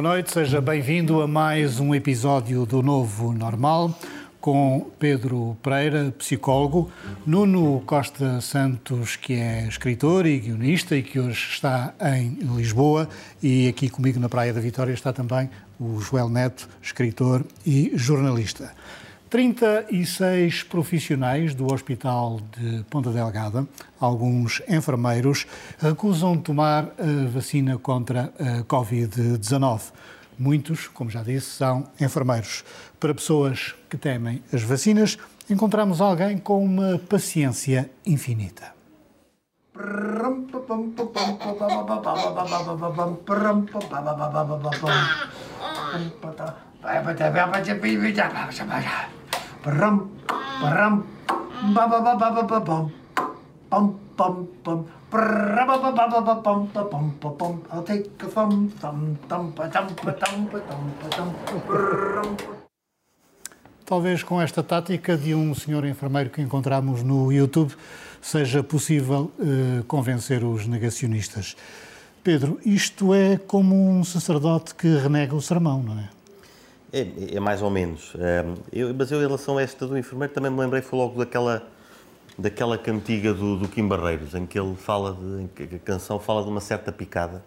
Boa noite, seja bem-vindo a mais um episódio do Novo Normal com Pedro Pereira, psicólogo, Nuno Costa Santos, que é escritor e guionista e que hoje está em Lisboa, e aqui comigo na Praia da Vitória está também o Joel Neto, escritor e jornalista. 36 profissionais do Hospital de Ponta Delgada, alguns enfermeiros, recusam tomar a vacina contra a Covid-19. Muitos, como já disse, são enfermeiros. Para pessoas que temem as vacinas, encontramos alguém com uma paciência infinita. Pam, pam, ba ba ba ba ba ba bum. Bum bum bum. I'll take a thumb, thumb, thumb, thumb, thumb, thumb, thumb. Talvez com esta tática de um senhor enfermeiro que encontramos no YouTube seja possível uh, convencer os negacionistas. Pedro, isto é como um sacerdote que renega o sermão, não é? É, é, mais ou menos. É, eu, mas eu, em relação a esta do enfermeiro, também me lembrei, foi logo daquela, daquela cantiga do, do Kim Barreiros, em que ele fala, de, em que a canção fala de uma certa picada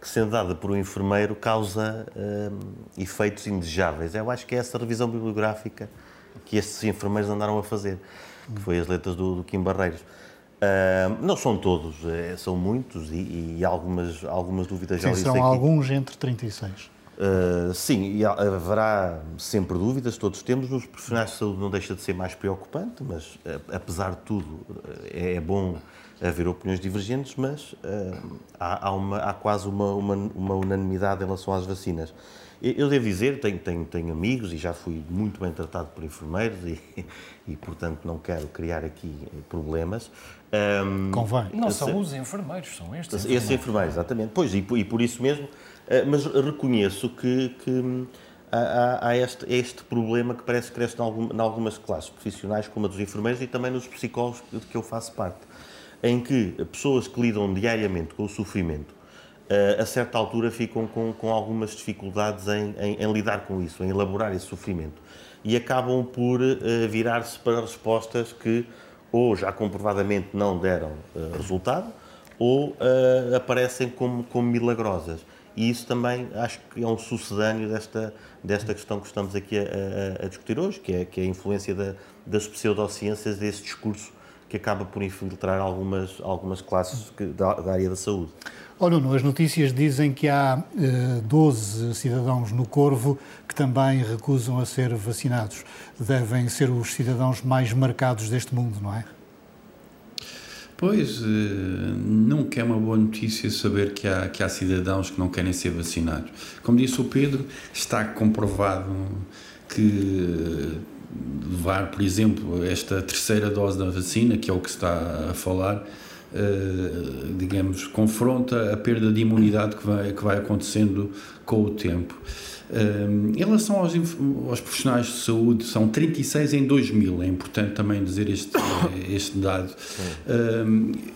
que, sendo dada por um enfermeiro, causa é, efeitos indesejáveis. Eu acho que é essa revisão bibliográfica que estes enfermeiros andaram a fazer, que foi as letras do, do Kim Barreiros. Uh, não são todos, é, são muitos e, e, algumas, algumas dúvidas Sim, já são alguns entre 36. Uh, sim, e haverá sempre dúvidas, todos temos. Nos profissionais de saúde não deixa de ser mais preocupante, mas uh, apesar de tudo é, é bom haver opiniões divergentes, mas uh, há, há, uma, há, quase uma, uma, uma, unanimidade em relação às vacinas. Eu devo dizer, tenho, tenho, tenho amigos e já fui muito bem tratado por enfermeiros e, e portanto, não quero criar aqui problemas. Um, Convém. Não são os enfermeiros, são estes. Enfermeiros. Esses enfermeiros, exatamente. Pois, e, e por isso mesmo mas reconheço que, que hum, há, há este, este, problema que parece que cresce em algumas classes profissionais, como a dos enfermeiros e também nos psicólogos de que eu faço parte, em que pessoas que lidam diariamente com o sofrimento, eh, a certa altura ficam com, com algumas dificuldades em, em, em, lidar com isso, em elaborar esse sofrimento. E acabam por uh, virar-se para respostas que ou já comprovadamente não deram resultado, ou uh, aparecem como, como milagrosas. E isso também acho que é um sucedâneo desta, desta questão que estamos aqui a, a, a discutir hoje, que é, que é a influência da, das pseudociências, desse discurso que acaba por infiltrar algumas, algumas classes que, da, da, área da saúde. Ora, Nuno, as notícias dizem que há eh, 12 cidadãos no Corvo que também recusam a ser vacinados. Devem ser os cidadãos mais marcados deste mundo, não é? Pois, eh, nunca é uma boa notícia saber que há, que há cidadãos que não querem ser vacinados. Como disse o Pedro, está comprovado que levar, por exemplo, esta terceira dose da vacina, que é o que se está a falar, Uh, digamos, confronta a perda de imunidade que vai, que vai acontecendo com o tempo. Em relação aos, aos, profissionais de saúde, são 36 em 2000, é importante também dizer este, este dado.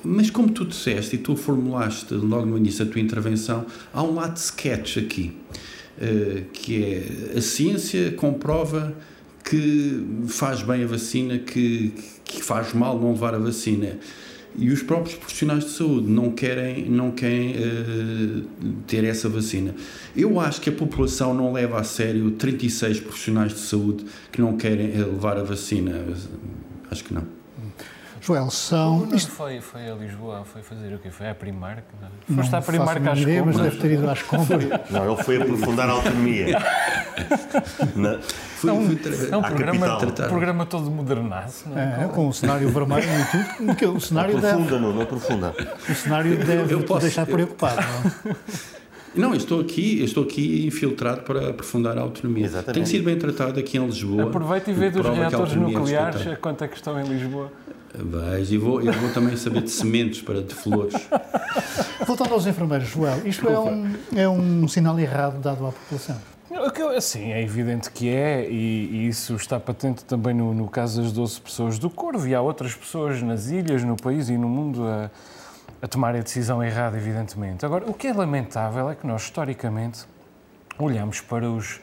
mas como tu disseste e tu formulaste logo no início da tua intervenção, há um lado de sketch aqui, que é a ciência comprova que faz bem a vacina, que, que faz mal não levar a vacina e os próprios profissionais de saúde não querem, não querem uh, ter essa vacina. Eu acho que a população não leva a sério 36 profissionais de saúde que não querem eh, levar a vacina. Acho que não. Joel, são. Isto foi, foi a Lisboa, foi fazer o quê? Foi à Primark? Não, Foste à Primark às ideia, compras? mas deve ter ido às compras. Não, ele foi aprofundar a autonomia. Na... Fui, é um, é um programa, programa todo modernaço. Não é? é com o cenário vermelho e tudo. Porque o cenário aprofunda, deve... não, não aprofunda. O cenário deve eu posso, deixar preocupado. Não? Não, estou aqui, estou aqui infiltrado para aprofundar a autonomia. Exatamente. Tenho sido bem tratado aqui em Lisboa. Aproveita e vê dos reatores nucleares a quanto é que estão em Lisboa. Vais, e vou, eu vou também saber de sementes para de flores. Voltando aos enfermeiros, Joel, isto é um, é um sinal errado dado à população. Sim, é evidente que é, e, e isso está patente também no, no, caso das 12 pessoas do Corvo, e há outras pessoas nas ilhas, no país e no mundo a, a tomar a decisão errada, evidentemente. Agora, o que é lamentável é que nós, historicamente, olhamos para os,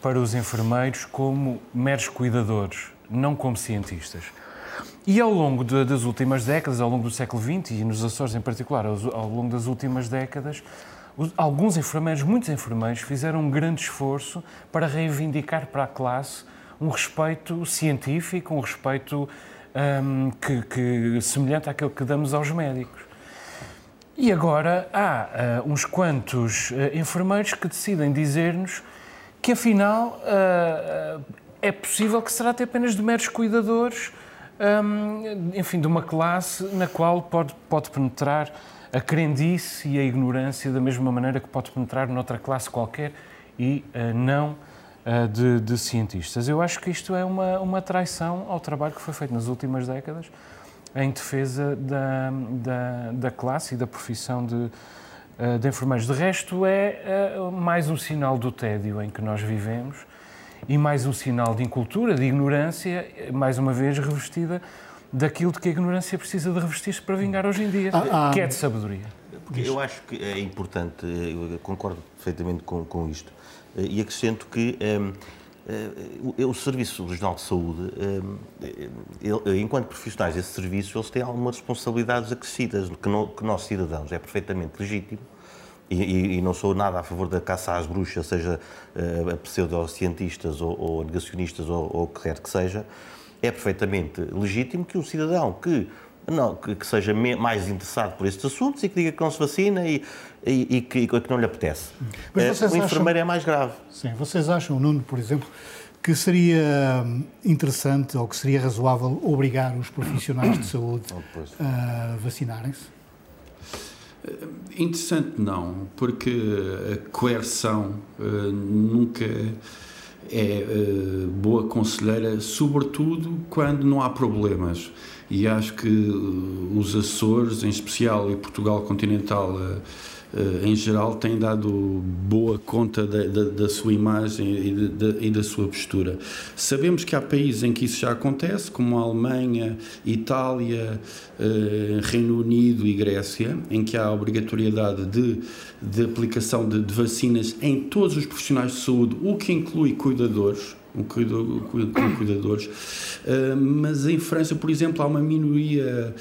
para os enfermeiros como meros cuidadores, não como cientistas. E ao longo de, das últimas décadas, ao longo do século XX e nos Açores em particular, ao, ao longo das últimas décadas, os, alguns enfermeiros, muitos enfermeiros, fizeram um grande esforço para reivindicar para a classe um respeito científico, um respeito um, que, que, semelhante àquele que damos aos médicos. E agora há uh, uns quantos uh, enfermeiros que decidem dizer-nos que afinal uh, é possível que será até apenas de meros cuidadores, enfim, de uma classe na qual pode, pode penetrar a crendice e a ignorância da mesma maneira que pode penetrar noutra classe qualquer e não de, de, cientistas. Eu acho que isto é uma, uma traição ao trabalho que foi feito nas últimas décadas em defesa da, da, da classe e da profissão de, eh, de enfermeiros. De resto, é mais um sinal do tédio em que nós vivemos e mais um sinal de incultura, de ignorância, mais uma vez revestida daquilo de que a ignorância precisa de revestir-se para vingar hoje em dia, ah, ah, que é de sabedoria. Eu acho que é importante, eu concordo perfeitamente com, com isto, eh, e acrescento que um, Uh, o Serviço Regional de Saúde, uh, ele, enquanto profissionais desse serviço, eles têm algumas responsabilidades acrescidas que, no, que nós cidadãos é perfeitamente legítimo e, e, e, não sou nada a favor da caça às bruxas, seja uh, a pseudocientistas ou, ou negacionistas ou, ou o que quer que seja, é perfeitamente legítimo que um cidadão que não, que, que, seja mais interessado por estes assuntos e que diga que não se vacina e, e, e, que, e que, não lhe apetece. Mas o enfermeiro é mais grave. Sim, vocês acham, Nuno, por exemplo, que seria hum, interessante ou que seria razoável obrigar os profissionais de saúde oh, a vacinarem-se? Interessante não, porque a coerção uh, nunca é uh, boa conselheira, sobretudo quando não há problemas. E acho que os Açores, em especial, e Portugal continental em geral, têm dado boa conta da, da, da sua imagem e, de, e, da sua postura. Sabemos que há países em que isso já acontece, como a Alemanha, Itália, Reino Unido e Grécia, em que há a obrigatoriedade de, de aplicação de, de vacinas em todos os profissionais de saúde, o que inclui cuidadores cuidador, com cuidadores. Uh, mas em França, por exemplo, há uma minoria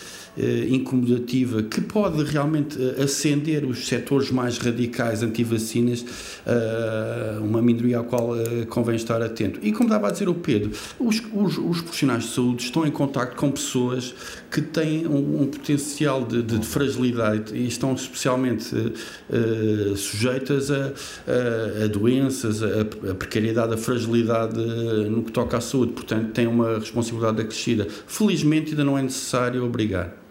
incomodativa que pode realmente uh, acender os setores mais radicais anti-vacinas, uma minoria à qual convém estar atento. E como estava a dizer o Pedro, os, os, os profissionais de saúde estão em contato com pessoas que têm um, um potencial de, de, de, fragilidade e estão especialmente sujeitas a, a, a doenças, a, a precariedade, a fragilidade no que toca à saúde, portanto tem uma responsabilidade acrescida. Felizmente ainda não é necessário obrigar.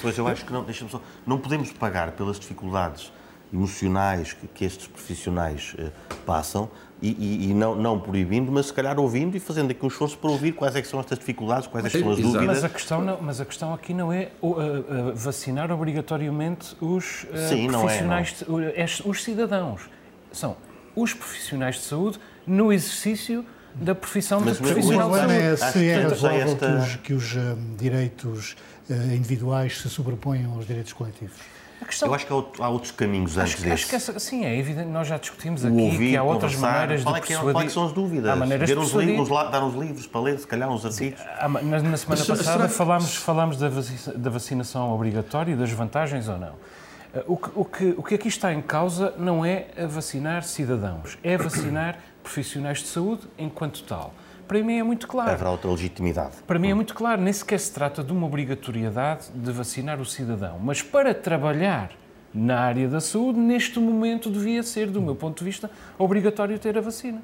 Pois eu acho que não, deixa só, não podemos pagar pelas dificuldades emocionais que, que estes profissionais uh, passam e, e, e, não, não proibindo, mas se calhar ouvindo e fazendo aqui um esforço para ouvir quais é são estas dificuldades, quais é são as dúvidas. Mas a questão, não, mas a questão aqui não é uh, uh, vacinar obrigatoriamente os Sim, profissionais, não é, não. De, os cidadãos. São os profissionais de saúde no exercício da profissão Mas, de profissional. Mas o é se é razoável esta... que os, que os um, direitos uh, individuais se sobreponham aos direitos coletivos. Questão... Eu acho que há outros caminhos antes acho, desse. Acho que essa, sim, é evidente. Nós já discutimos aqui ouvir, que há outras maneiras de é persuadir. Quais são as dúvidas? Há maneiras Ver uns livros, dar uns livros para ler, se calhar uns artigos. na, na, semana passada falámos, falámos da, da vacinação obrigatória e das vantagens ou não. Eh, o que, o, que, o que aqui está em causa não é vacinar cidadãos, é vacinar profissionais de saúde enquanto tal. Para mim é muito claro. Haverá outra legitimidade. Para mim é muito claro, nem sequer se trata de uma obrigatoriedade de vacinar o cidadão, mas para trabalhar na área da saúde, neste momento devia ser, do meu ponto de vista, obrigatório ter a vacina.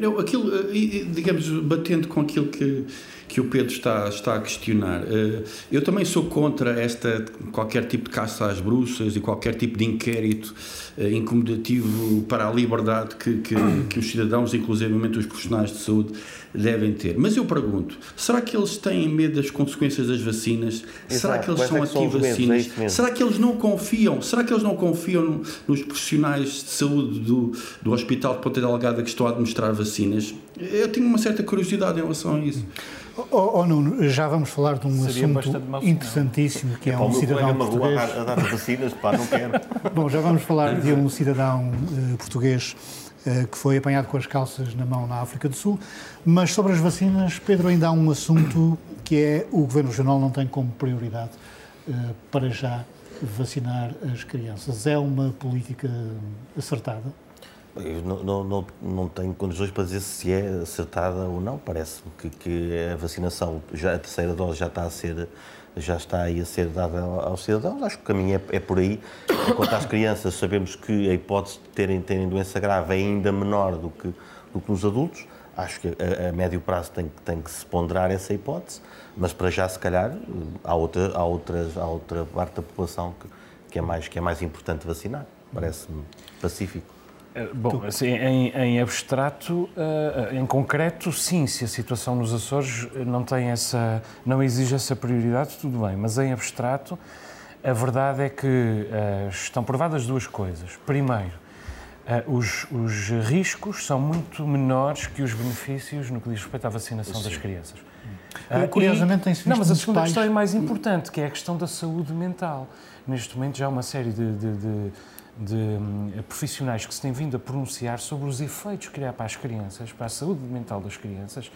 Não, aquilo, eh, digamos, batendo com aquilo que, que o Pedro está, está a questionar, eh, eu também sou contra esta, qualquer tipo de caça às bruxas e qualquer tipo de inquérito eh, incomodativo para a liberdade que, que, que os cidadãos, inclusive os profissionais de saúde, devem ter. Mas eu pergunto, será que eles têm medo das consequências das vacinas? Exato. Será que eles Quais são é anti-vacinas? É será que eles não confiam? Será que eles não confiam nos profissionais de saúde do, do Hospital de Ponta Delgada que estão a administrar vacinas. Eu tenho uma certa curiosidade em relação a isso. Oh, oh Nuno, já vamos falar de um Seria assunto interessantíssimo que é, o um cidadão português. a dar, a dar vacinas, pá, não quero. Bom, já vamos falar de um cidadão eh, português que foi apanhado com as calças na mão na África do Sul. Mas sobre as vacinas, Pedro, ainda há um assunto que é o Governo Regional não tem como prioridade eh, para já vacinar as crianças. É uma política acertada? Eu não, não, não, não tenho condições para dizer se é acertada ou não. Parece-me que, que a vacinação, já, a terceira dose já está a ser já está aí a ser dada aos cidadãos. Acho que o caminho é, é por aí. Quanto às crianças, sabemos que a hipótese de terem, terem doença grave é ainda menor do que, do que nos adultos. Acho que a, a médio prazo tem, tem que se ponderar essa hipótese, mas para já, se calhar, há outra, há outras, há outra parte da população que, que, é mais, que é mais importante vacinar. Parece-me pacífico. Eh, Bom, assim, em, em abstrato, eh, em concreto, sim, se a situação nos Açores não tem essa, não exige essa prioridade, tudo bem, mas em abstrato, a verdade é que eh, estão provadas duas coisas. Primeiro, os, os riscos são muito menores que os benefícios no que diz respeito à vacinação das crianças. Ah, Curiosamente, tem-se Não, mas a segunda pais- questão é mais importante, que é a questão da saúde mental. Neste momento já há uma série de, de- de- de, hum, profissionais que se têm vindo a pronunciar sobre os efeitos que criar para as crianças, para a saúde mental das crianças,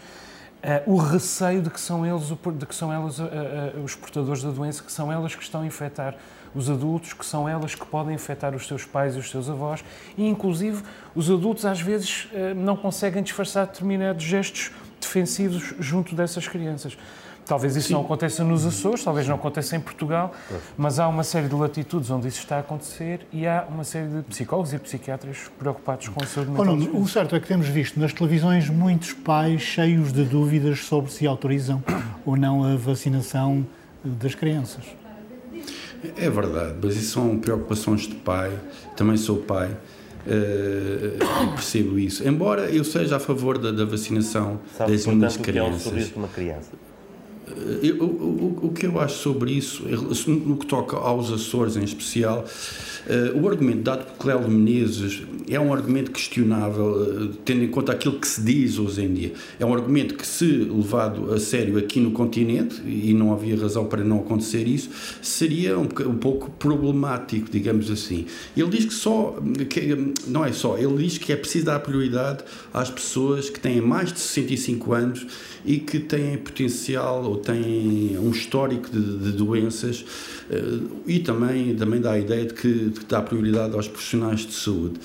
ah, o receio de que são eles, de que são elas ah, ah, os portadores da doença, que são elas que estão a infectar os adultos, que são elas que podem infectar os seus pais e os seus avós, e inclusive os adultos às vezes não conseguem disfarçar determinados gestos defensivos junto dessas crianças. Talvez isso não aconteça nos Açores, talvez não aconteça em Portugal, mas há uma série de latitudes onde isso está a acontecer e há uma série de psicólogos e psiquiatras preocupados com a saúde Oh, mental. das Nuno, o crianças. certo é que temos visto nas televisões muitos pais cheios de dúvidas sobre se autorizam ou não a vacinação das crianças. É verdade, mas isso são preocupações de pai. Também sou pai e percebo isso. Embora eu seja a favor da, da vacinação Sabe, das minhas o que é crianças. sorriso de uma criança? Eu- o, o- que eu acho sobre isso, no que toca aos Açores em especial, eh, o argumento dado por Cléo Menezes é um argumento questionável, eh, tendo em conta aquilo que se diz hoje em dia. É um argumento que, se levado a sério aqui no continente, e não havia razão para não acontecer isso, seria um, um pouco problemático, digamos assim. Ele diz que só, que, não é só, ele diz que é preciso dar prioridade às pessoas que têm mais de 65 anos e que têm potencial ou têm um histórico de, de doenças eh, e também, também dá a ideia de que, de que dá prioridade aos profissionais de saúde.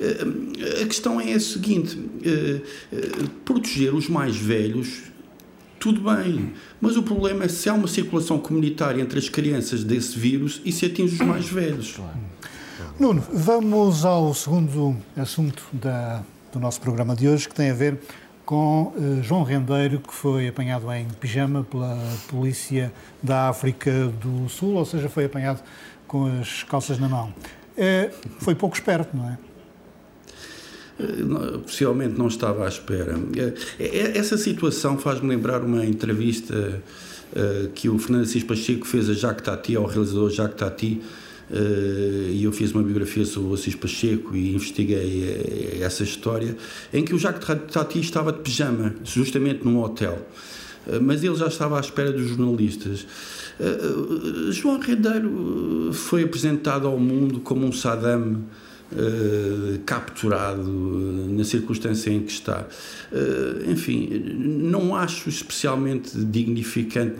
Eh, A questão é a seguinte: eh, proteger os mais velhos tudo bem, mas o problema é se há uma circulação comunitária entre as crianças desse vírus e se atinge os mais velhos. Nuno, vamos ao segundo assunto da- do nosso programa de hoje, que tem a ver com eh, João Rendeiro, que foi apanhado em pijama pela polícia da África do Sul, ou seja, foi apanhado com as calças na mão. Eh, foi pouco esperto, não é? Eh, Possivelmente não estava à espera. Eh, Essa situação faz-me lembrar uma entrevista que o Fernando Assis Pacheco fez a Jacques Tati, ao realizador Jacques Tati, e eu fiz uma biografia sobre o Assis Pacheco e investiguei eh, essa história, em que o Jacques Tati estava de pijama, justamente num hotel. Eh, Mas ele já estava à espera dos jornalistas. Eh, eh, João Rendeiro eh, foi apresentado ao mundo como um Saddam eh, capturado eh, na circunstância em que está. Eh, enfim, não acho especialmente dignificante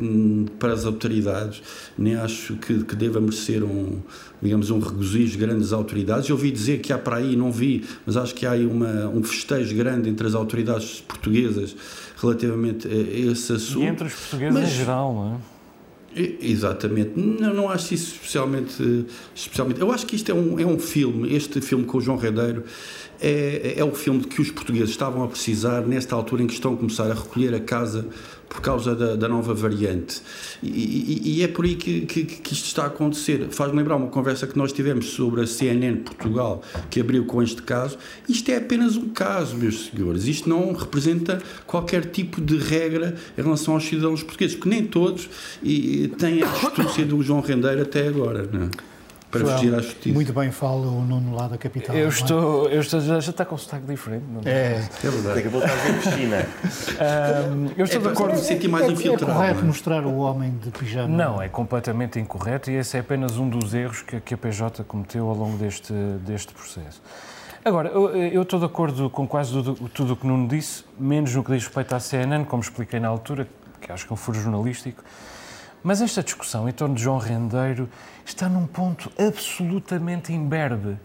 para as autoridades, nem acho que, que deva merecer um, digamos, um regozijo de grandes autoridades. Eu ouvi dizer que há para aí, não vi, mas acho que há aí uma, um festejo grande entre as autoridades portuguesas relativamente a esse assunto. E entre os portugueses Mas- em geral, não é? Exatamente, não, não acho isso especialmente, especialmente. Eu acho que isto é um, é um filme, este filme com o João Redeiro, é, é o filme que os portugueses estavam a precisar nesta altura em que estão a começar a recolher a casa por causa da, da nova variante. E, e- e é por aí que, que, que isto está a acontecer. Faz-me lembrar uma conversa que nós tivemos sobre a CNN Portugal, que abriu com este caso. Isto é apenas um caso, meus senhores. Isto não representa qualquer tipo de regra em relação aos cidadãos portugueses, porque nem todos e, têm a astúcia do João Rendeiro até agora. Não é? Para Joel, fugir à justiça. Muito bem fala o Nuno lá da capital. Eu é? estou, eu estou já, já está com um sotaque diferente. Não é? É, É verdade. Daqui a pouco estás a ver piscina. Ahm, eu estou É, de acordo. me sentir mais é, é infiltrado. correto não é? mostrar o homem de pijama. Não, é completamente incorreto e esse é apenas um dos erros que, que a PJ cometeu ao longo deste, deste processo. Agora, eu, eu estou de acordo com quase tudo, tudo o que Nuno disse, menos no que diz respeito à CNN, como expliquei na altura, que acho que é um furo jornalístico. Mas esta discussão em torno de João Rendeiro está num ponto absolutamente imberbe.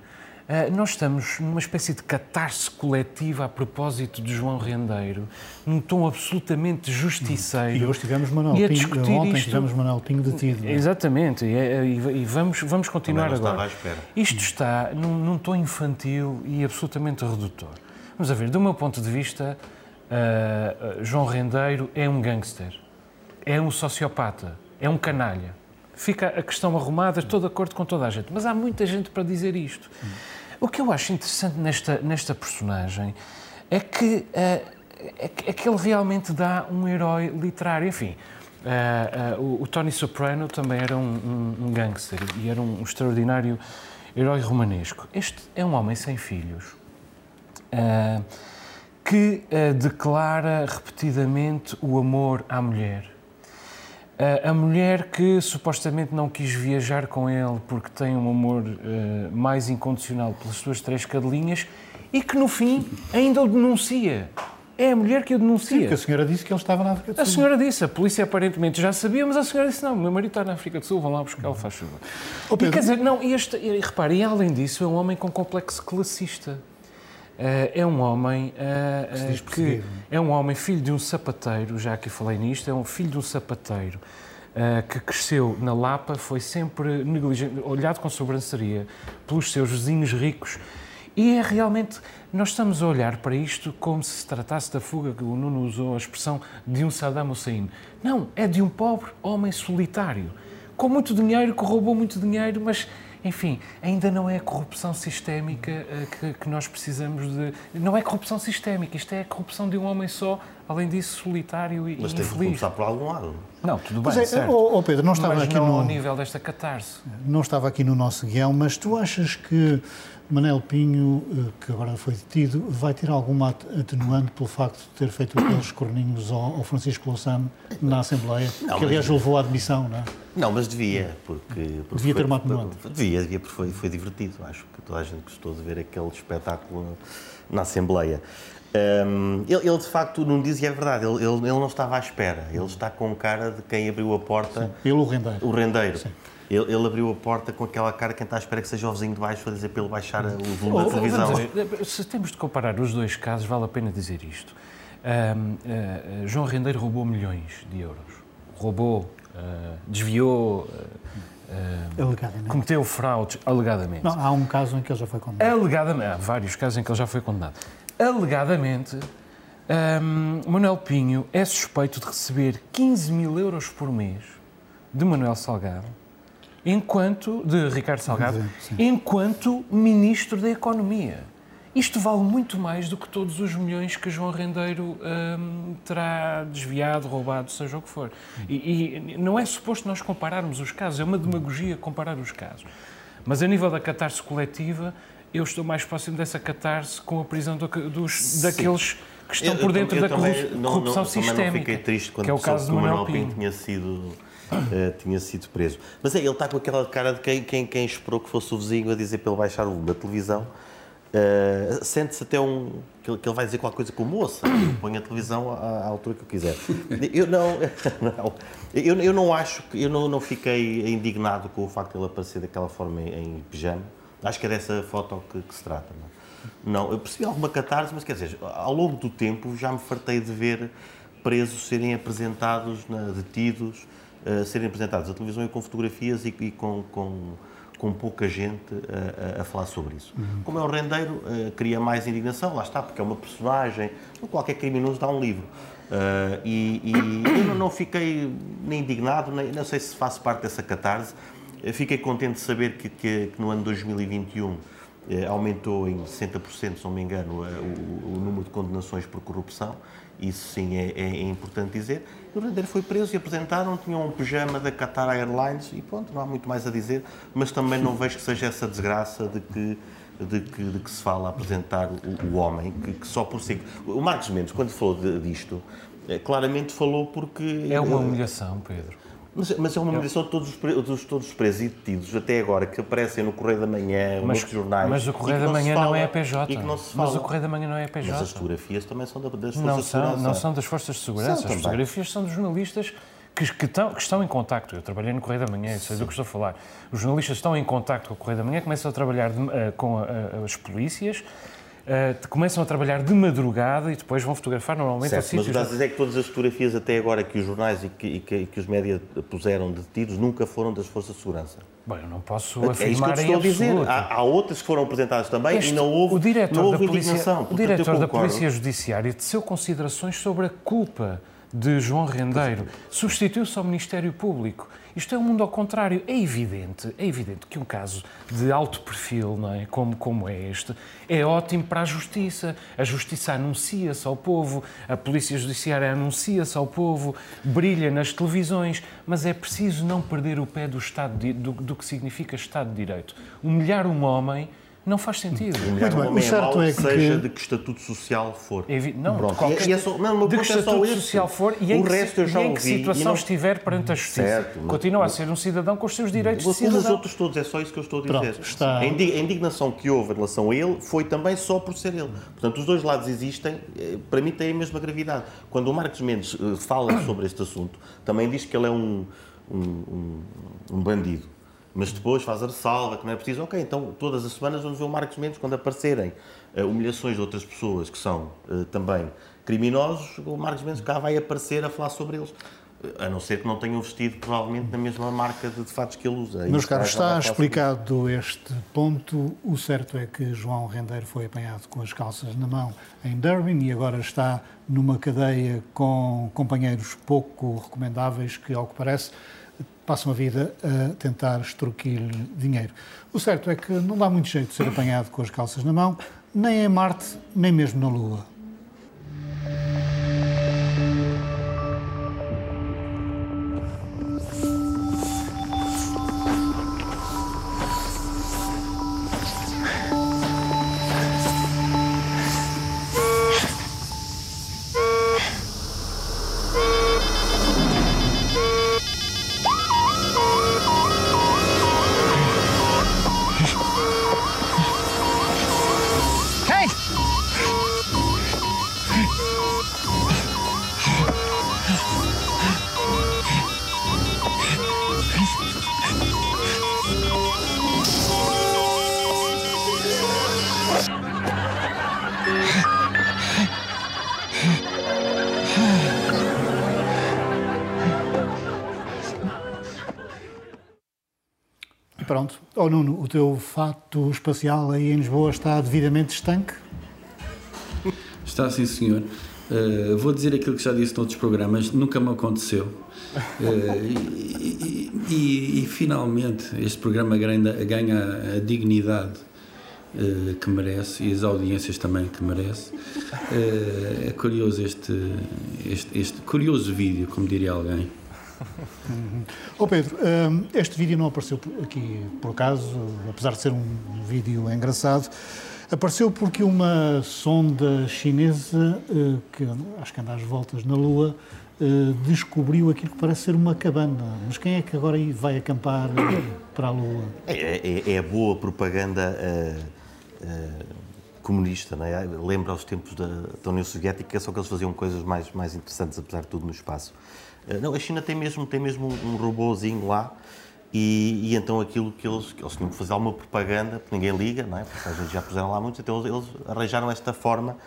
Ah, nós estamos numa espécie de catarse coletiva a propósito de João Rendeiro, num tom absolutamente justiceiro. E hoje tivemos Manuel E a Pinho, discutir ontem isto- tivemos Manuel Pinho detido. é? Exatamente, e, é- e- e vamos, vamos continuar agora. estava à espera. Isto está num, num tom infantil e absolutamente redutor. Vamos a ver, do meu ponto de vista, ah, João Rendeiro é um gangster, é um sociopata, é um canalha. Fica a questão arrumada, estou de acordo com toda a gente, mas há muita gente para dizer isto. O que eu acho interessante nesta, nesta personagem é que, ah, é é que ele realmente dá um herói literário. Enfim, ah, ah, o, o Tony Soprano também era um, um, um gangster e era um extraordinário herói romanesco. Este é um homem sem filhos ah, que declara repetidamente o amor à mulher. A mulher que supostamente não quis viajar com ele porque tem um amor ah, mais incondicional pelas suas três cadelinhas e que no fim ainda o denuncia. É a mulher que o Sim, denuncia. porque a senhora disse que ele estava na África do A Sul. senhora disse, a polícia aparentemente já sabia, mas a senhora disse: não, meu marido está na África do Sul, vão lá buscá-lo, faz favor. Ó, E quer dizer, não, e este, e repare, e além disso, é um homem com complexo classista. Eh, é um homem eh, se eh, que perseguido. é um homem filho de um sapateiro, já que falei nisto, é um filho de um sapateiro que cresceu na Lapa, foi sempre negligente, olhado com sobranceria pelos seus vizinhos ricos. E é realmente, nós estamos a olhar para isto como se se tratasse da fuga, que o Nuno usou a expressão, de um Saddam Hussein. Não, é de um pobre homem solitário, com muito dinheiro, que roubou muito dinheiro, mas, enfim, ainda não é a corrupção sistémica eh, que, que nós precisamos de. Não é corrupção sistémica, isto é a corrupção de um homem só, além disso, solitário e, Mas e tem que infeliz. começar por algum lado. Não, tudo Mas bem, é, certo. ó, ó, Pedro, não estava, mas aqui não no, ao nível desta catarse. não estava aqui no nosso guião, mas tu achas que Manel Pinho, eh, que agora foi detido, vai ter alguma at- atenuante pelo facto de ter feito aqueles corninhos ao, Francisco Louçano na Assembleia, que aliás levou à admissão, não é? Não, mas devia, porque... porque Devia ter foi- uma atenuante. Devia, devia, porque foi, foi divertido. Acho que toda a gente gostou de ver aquele espetáculo na Assembleia. Hum, ele, ele, de facto, não diz e é verdade, ele, ele, ele não estava à espera. Ele está com cara de quem abriu a porta, Ele o rendeiro. o rendeiro. Ele, ele abriu a porta com aquela cara quem está à espera que seja o vizinho de baixo a dizer para ele baixar o volume da televisão. vamos ver, se temos de comparar os dois casos, vale a pena dizer isto. Ah, ah, João Rendeiro roubou milhões de euros. Roubou, ah, desviou, Alegadamente. cometeu fraudes, alegadamente. Não, há um caso em que ele já foi condenado. Alegadamente, há vários casos em que ele já foi condenado. Alegadamente, ahm, Manuel Pinho é suspeito de receber 15 mil euros por mês de Manuel Salgado, enquanto de Ricardo Salgado, Sim. enquanto Ministro da Economia. Isto vale muito mais do que todos os milhões que João Rendeiro ahm, terá desviado, roubado, seja o que for. E, e não é suposto nós compararmos os casos, é uma demagogia comparar os casos. Mas a nível da catarse coletiva, eu estou mais próximo dessa catarse com a prisão do- dos, daqueles que estão Eu- por eu dentro da eu também corru- não- corrupção não, também sistémica. não fiquei triste quando que é o caso de Manuel Pinto Pinho. tinha sido, eh, tinha sido preso. Mas é, ele está com aquela cara de quem, quem, quem esperou que fosse o vizinho a dizer para ele baixar o volume da televisão. Eh, Sente-se até um. Que ele, que ele vai dizer qualquer coisa como moça, eu ponho a televisão à, à altura que eu quiser. Eu não. não eu, eu não acho que. Eu não, não fiquei indignado com o facto de ele aparecer daquela forma em, em pijama. Acho que é dessa foto que, que se trata. Não, é? não eu percebi alguma catarse, mas quer dizer, ao longo do tempo já me fartei de ver presos serem apresentados, na- detidos, serem apresentados à televisão e com fotografias e, e com, com, com pouca gente a, a- falar sobre isso. Como é o rendeiro, eh, cria mais indignação, lá está, porque é uma personagem, qualquer criminoso dá um livro. Eh, e, e eu não, não fiquei nem indignado, nem não sei se faço parte dessa catarse. Eu fiquei contente de saber que, que- que no ano 2021 eh, aumentou em 60%, se não me engano, o, o número de condenações por corrupção. Isso sim é, é, é importante dizer. E o Rendeiro foi preso e apresentaram, tinham um pijama da Qatar Airlines e pronto, não há muito mais a dizer, mas também não vejo que seja essa desgraça de que de que, de que, se fala apresentar o, o homem, que, que, só por si. O Marcos Mendes, quando falou de, disto, claramente falou porque. É uma humilhação, Pedro. Mas, mas, é uma humilhação de todos os, dos, todos os presos e detidos até agora que aparecem no Correio da Manhã, mas, noutros jornais. Mas o Correio da Manhã não é a PJ. Mas o Correio da Manhã não é a PJ. Mas as fotografias também são das Forças não de Segurança. Não são das Forças de Segurança. São as fotografias são dos jornalistas que, que, estão, que estão em contacto. Eu trabalhei no Correio da Manhã, sei do que estou a falar. Os jornalistas estão em contacto com o Correio da Manhã, começam a trabalhar de, uh, com a, a, as polícias Uh, começam a trabalhar de madrugada e depois vão fotografar normalmente certo, a sítios... Mas o dizer é que todas as fotografias até agora que os jornais e que, e que, e que os médias puseram detidos nunca foram das Forças de Segurança. Bem, eu não posso é afirmar isso que eu estou a dizer. Há, há, outras que foram apresentadas também este, e não houve, o diretor não houve da polícia, indignação. O diretor da Polícia Judiciária teceu considerações sobre a culpa de João Rendeiro. Substituiu-se ao Ministério Público. Isto é um mundo ao contrário. É evidente, é evidente que um caso de alto perfil, não é? como, como é este, é ótimo para a justiça. A justiça anuncia-se ao povo, a polícia judiciária anuncia-se ao povo, brilha nas televisões, mas é preciso não perder o pé do, Estado de, do, do que significa Estado de Direito. Humilhar um homem não faz sentido. Muito bem, o certo é que... seja de que estatuto social for. É não, Pronto. qualquer... E é só, não, de que é estatuto é social for e em, o resto eu já e em que situação não... estiver perante a justiça. Certo, mas... Continua a ser um cidadão com os seus direitos de cidadão. Como os outros todos, é só isso que eu estou a dizer. Pronto, está... A indignação que houve em relação a ele foi também só por ser ele. Portanto, os dois lados existem, eh, para mim têm a mesma gravidade. Quando o Marcos Mendes eh, fala sobre este assunto, também diz que ele é um, um, um, um bandido mas depois faz a ressalva que não é preciso. Ok, então todas as semanas vamos ver o Marcos Mendes quando aparecerem uh, humilhações de outras pessoas que são uh, também criminosos, o Marcos Mendes cá vai aparecer a falar sobre eles. A não ser que não tenham vestido, provavelmente, na mesma marca de, de fatos que ele usa. Meus caros, está explicado este ponto. O certo é que João Rendeiro foi apanhado com as calças na mão em Durbin e agora está numa cadeia com companheiros pouco recomendáveis que, ao que parece, passam a vida a tentar extorquir dinheiro. O certo é que não dá muito jeito de ser apanhado com as calças na mão, nem em Marte, nem mesmo na Lua. Oh Nuno, o teu fato espacial aí em Lisboa está devidamente estanque? Está sim, senhor. Uh, vou dizer aquilo que já disse noutros programas, nunca me aconteceu. Uh, e, e, e, finalmente este programa ganha, ganha a dignidade uh, que merece e as audiências também que merece. é curioso este, este, este curioso vídeo, como diria alguém. Oh Pedro, hum, este vídeo não apareceu aqui por acaso, apesar de ser um vídeo engraçado. Apareceu porque uma sonda chinesa, eh, que acho que anda às voltas na Lua, eh, descobriu aquilo que parece ser uma cabana. Mas quem é que agora vai acampar para a Lua? É, é, é a boa propaganda uh, comunista, não é? Lembra aos tempos da, da União Soviética, só que eles faziam coisas mais, mais interessantes, apesar de tudo, no espaço. Eh, não, a China tem mesmo, tem mesmo um robôzinho lá e, e, então aquilo que eles, eles tinham que fazer alguma propaganda, porque ninguém liga, não é? Porque já puseram lá muitos, então eles, eles arranjaram esta forma.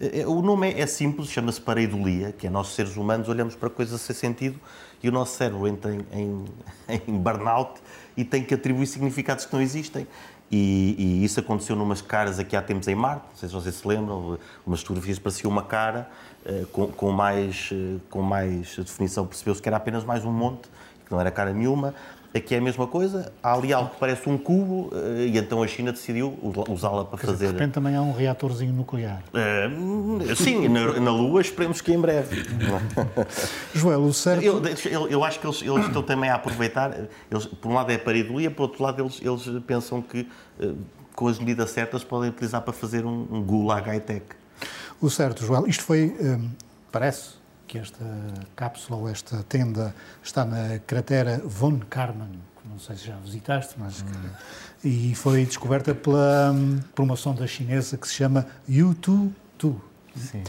Eh, o nome é, é simples, chama-se pareidolia, que é nós seres humanos olhamos para coisas sem sentido e o nosso cérebro entra em, em, em burnout e tem que atribuir significados que não existem. E, e, isso aconteceu numas caras aqui há tempos em Marte, não sei se vocês se lembram, umas fotografias parecia uma cara uh, com, com, mais, uh, com mais definição, percebeu-se que era apenas mais um monte, que não era cara nenhuma. Aqui é a mesma coisa, há ali algo que parece um cubo eh, e então a China decidiu usá-la para fazer. De repente também há um reatorzinho nuclear. Uh, sim, na, na, Lua esperemos que em breve. Joel, o certo. Eu, eu, eu, acho que eles, eles, estão também a aproveitar. Eles, por um lado é a paridolia, por outro lado eles, eles pensam que uh, com as medidas certas podem utilizar para fazer um, um gulag high-tech. O certo, Joel, isto foi, parece, que esta cápsula ou esta tenda está na cratera von Karman, que não sei se já visitaste, mas que, e foi descoberta pela, por uma sonda chinesa que se chama U-2-2. Sim.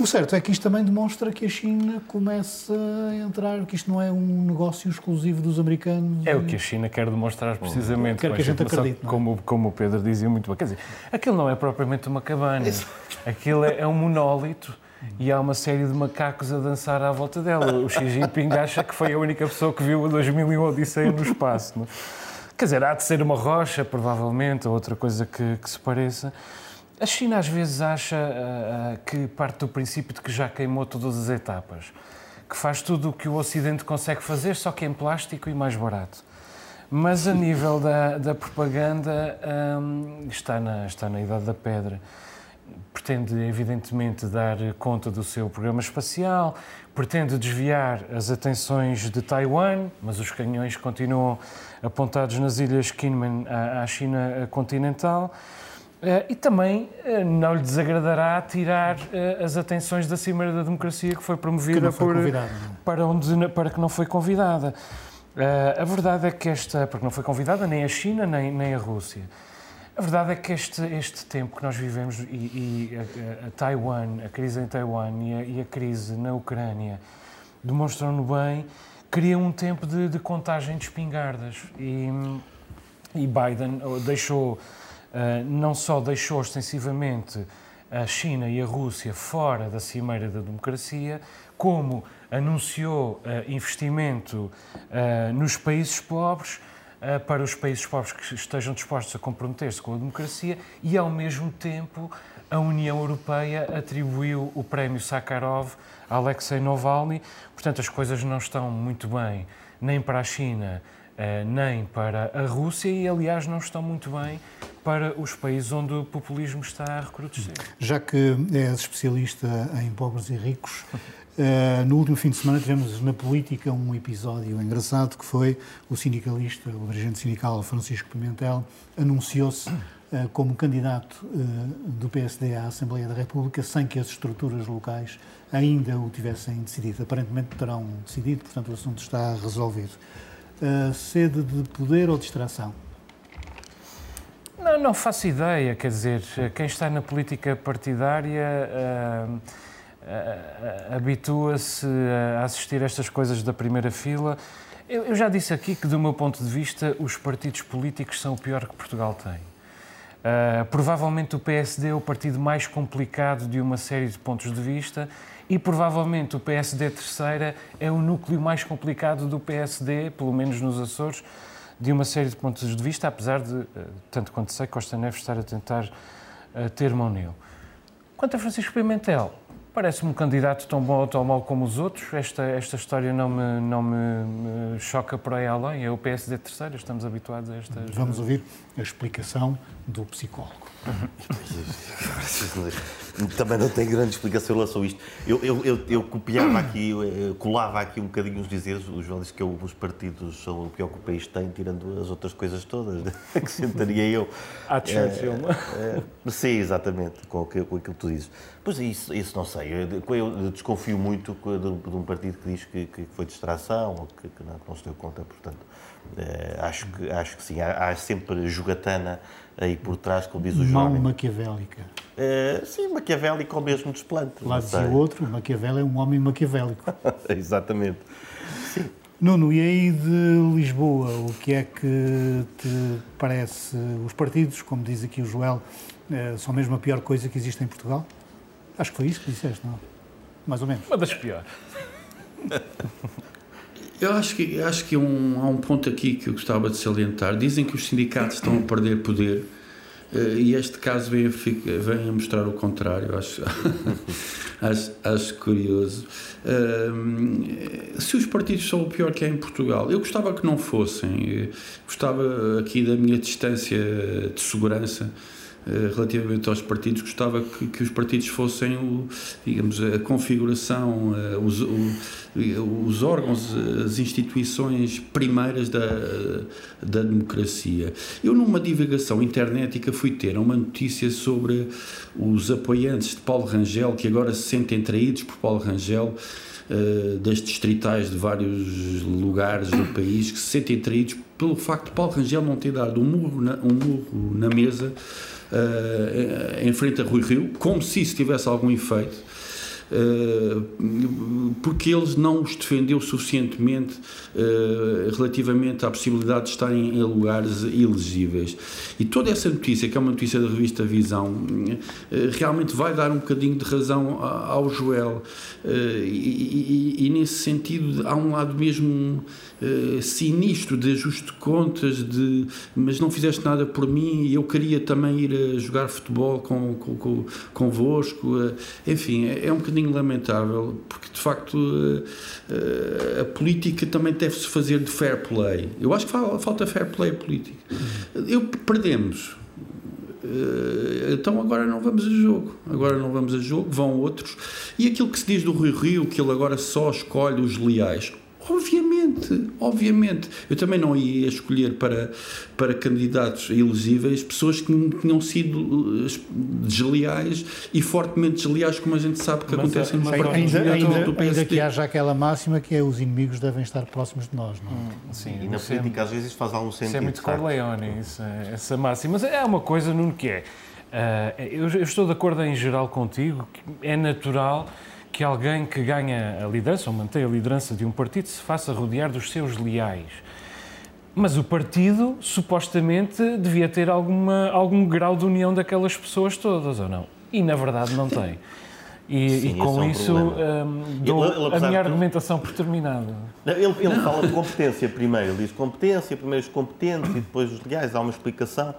O certo é que isto também demonstra que a China começa a entrar, que isto não é um negócio exclusivo dos americanos. É o que a China quer demonstrar precisamente. Quer que a gente acredite. É? Como, como o Pedro dizia muito bem. Quer dizer, aquilo não é propriamente uma cabana. Aquilo é, é um monólito e há uma série de macacos a dançar à volta dela. O Xi Jinping acha que foi a única pessoa que viu o 2001 Odisseia no espaço. Não? É? Quer dizer, há de ser uma rocha, provavelmente, ou outra coisa que, que se pareça. A China às vezes acha uh, que parte do princípio de que já queimou todas as etapas, que faz tudo o que o Ocidente consegue fazer, só que em plástico e mais barato. Mas a nível da, da propaganda um, está, na, está na idade da pedra pretende, evidentemente, dar conta do seu programa espacial, pretende desviar as atenções de Taiwan, mas os canhões continuam apontados nas ilhas Kinmen à China continental. Eh, e também eh, não lhe desagradará tirar eh, as atenções da Cimeira da Democracia que foi promovida foi por, para, onde, para que não foi convidada. A verdade é que esta, porque não foi convidada nem a China nem, nem a Rússia. A verdade é que este, este tempo que nós vivemos e, e a, a, Taiwan, a crise em Taiwan e a, e a crise na Ucrânia demonstram-no bem, cria um tempo de, de, contagem de espingardas. E, e Biden deixou, uh, não só deixou ostensivamente a China e a Rússia fora da cimeira da democracia, como anunciou uh, investimento uh, nos países pobres eh, para os países pobres que estejam dispostos a comprometer-se com a democracia e, ao mesmo tempo, a União Europeia atribuiu o prémio Sakharov a Alexei Navalny. Portanto, as coisas não estão muito bem nem para a China, eh, nem para a Rússia e, aliás, não estão muito bem para os países onde o populismo está a recrudescer. Já que és especialista em pobres e ricos, Uh, no último fim de semana tivemos na política um episódio engraçado que foi o sindicalista, o dirigente sindical Francisco Pimentel, anunciou-se uh, como candidato uh, do PSD à Assembleia da República sem que as estruturas locais ainda o tivessem decidido. Aparentemente terão decidido, portanto o assunto está resolvido. sede de poder ou distração? Não, não faço ideia, quer dizer, quem está na política partidária habitua-se a assistir a estas coisas da primeira fila. Eu, eu, já disse aqui que, do meu ponto de vista, os partidos políticos são o pior que Portugal tem. Uh, provavelmente o PSD é o partido mais complicado de uma série de pontos de vista e provavelmente o PSD terceira é o núcleo mais complicado do PSD, pelo menos nos Açores, de uma série de pontos de vista, apesar de, tanto quanto sei, Costa Neves estar a tentar uh, ter mão nele. Quanto a Francisco Pimentel, Parece-me um candidato tão bom ou tão mau como os outros. Esta, esta história não me, não me, choca por aí além. É o PSD terceiro, estamos habituados a estas. Vamos ouvir a explicação do psicólogo. Também não tem grande explicação em relação a isto. Eu, eu, eu, eu copiava aqui, eu colava aqui um bocadinho os dizeres, os João disse que os partidos são o pior que o país tem, tirando as outras coisas todas, que sentaria eu. À Churchill. É, é, sim, exatamente, com, com aquilo que tu dizes. Pois isso, isso não sei, eu, eu desconfio muito de, de, um partido que diz que, que foi distração ou que, que, não, que não se deu conta, portanto, é, acho, que, acho que sim, há, há sempre jogatana aí por trás, como diz o João. Mão maquiavélica. É, sim, maquiavélico ao mesmo desplante. Lá dizia o outro, Maquiavel é um homem maquiavélico. Exatamente. Sim. Nuno, e aí de Lisboa, o que é que te parece? Os partidos, como diz aqui o Joel, é, são mesmo a pior coisa que existe em Portugal? Acho que foi isso que disseste, não? Mais ou menos. Uma das piores. Eu acho que, acho que um, há um ponto aqui que eu gostava de salientar. Dizem que os sindicatos estão a perder poder Eh, e este caso vem a, vem a mostrar o contrário, acho, acho, acho curioso. Uh, se os partidos são o pior que é em Portugal, eu gostava que não fossem, gostava aqui da minha distância de segurança eh, relativamente aos partidos, gostava que, que os partidos fossem, o, digamos, a configuração, eh, os, o, os órgãos, as instituições primeiras da, da democracia. Eu, numa divulgação internética, fui ter uma notícia sobre os apoiantes de Paulo Rangel, que agora se sentem traídos por Paulo Rangel, das distritais de vários lugares do país, que se sentem traídos pelo facto de Paulo Rangel não ter dado um murro na, um murro na mesa uh, em frente a Rui Rio, como se isso tivesse algum efeito. Uh, porque eles não os defendeu suficientemente uh, relativamente à possibilidade de estarem em lugares elegíveis. E toda essa notícia, que é uma notícia da revista Visão, realmente vai dar um bocadinho de razão ao Joel. E, e, e, nesse sentido, há um lado mesmo uh, sinistro de ajuste de contas, de, mas não fizeste nada por mim e eu queria também ir a jogar futebol com, com, com, convosco. Uh, enfim, é, é, um bocadinho lamentável, porque de facto uh, a política também deve-se fazer de fair play. Eu acho que falta fair play político. Eu, perdemos. Então agora não vamos a jogo. Agora não vamos a jogo, vão outros. E aquilo que se diz do Rio Rio, que ele agora só escolhe os leais. Obviamente, obviamente. Eu também não ia escolher para, para candidatos elegíveis pessoas que não tinham sido eh, desleais e fortemente desleais, como a gente sabe que mas, acontece mas, ainda, ainda, ainda que haja aquela máxima que é os inimigos devem estar próximos de nós, não é? Hum, sim, e na política às vezes faz algum sentido. Isso é muito Corleone, isso, é, essa máxima. Mas é uma coisa, Nuno, que é. Uh, eu, eu estou de acordo em geral contigo, que é natural que alguém que ganha a liderança ou mantém a liderança de um partido se faça rodear dos seus leais. Mas o partido supostamente devia ter alguma, algum grau de união daquelas pessoas todas, ou não? E na verdade não tem. E, Sim, e com é um isso um, dou ele, ele, a minha argumentação por terminada. Ele, ele fala de competência primeiro, ele diz competência, primeiro os competentes e depois os legais, há uma explicação.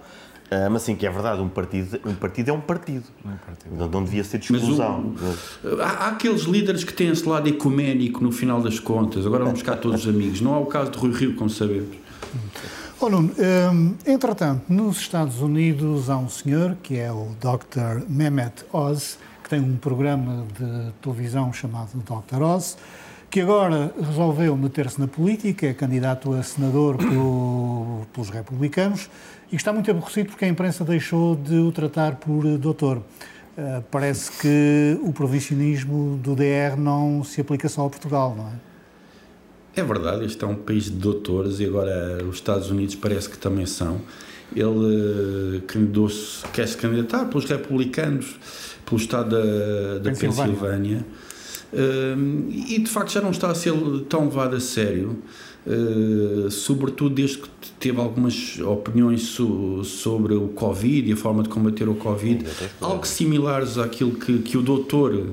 Uh, mas sim, que é verdade, um partido, um partido é um partido. Um partido. Não, não, devia ser de exclusão. O, há, há, aqueles líderes que têm esse lado ecuménico no final das contas, agora vamos buscar todos os amigos. Não há o caso de Rui Rio, como sabemos. Oh, Nuno, um, entretanto, nos Estados Unidos há um senhor que é o Dr. Mehmet Oz, que tem um programa de televisão chamado Dr. Oz, que agora resolveu meter-se na política, é candidato a senador pelo, pelos republicanos e está muito aborrecido porque a imprensa deixou de o tratar por doutor. Uh, parece que o provisionismo do DR não se aplica só a Portugal, não é? É verdade, este é um país de doutores e agora os Estados Unidos parece que também são. Ele uh, quer se candidatar pelos republicanos, pelo estado da, da Pensilvânia. Pensilvânia. Uh, e de facto já não está a ser tão levado a sério. Uh, sobretudo desde que teve algumas opiniões so, sobre o Covid e a forma de combater o Covid, algo similares àquilo que, que o doutor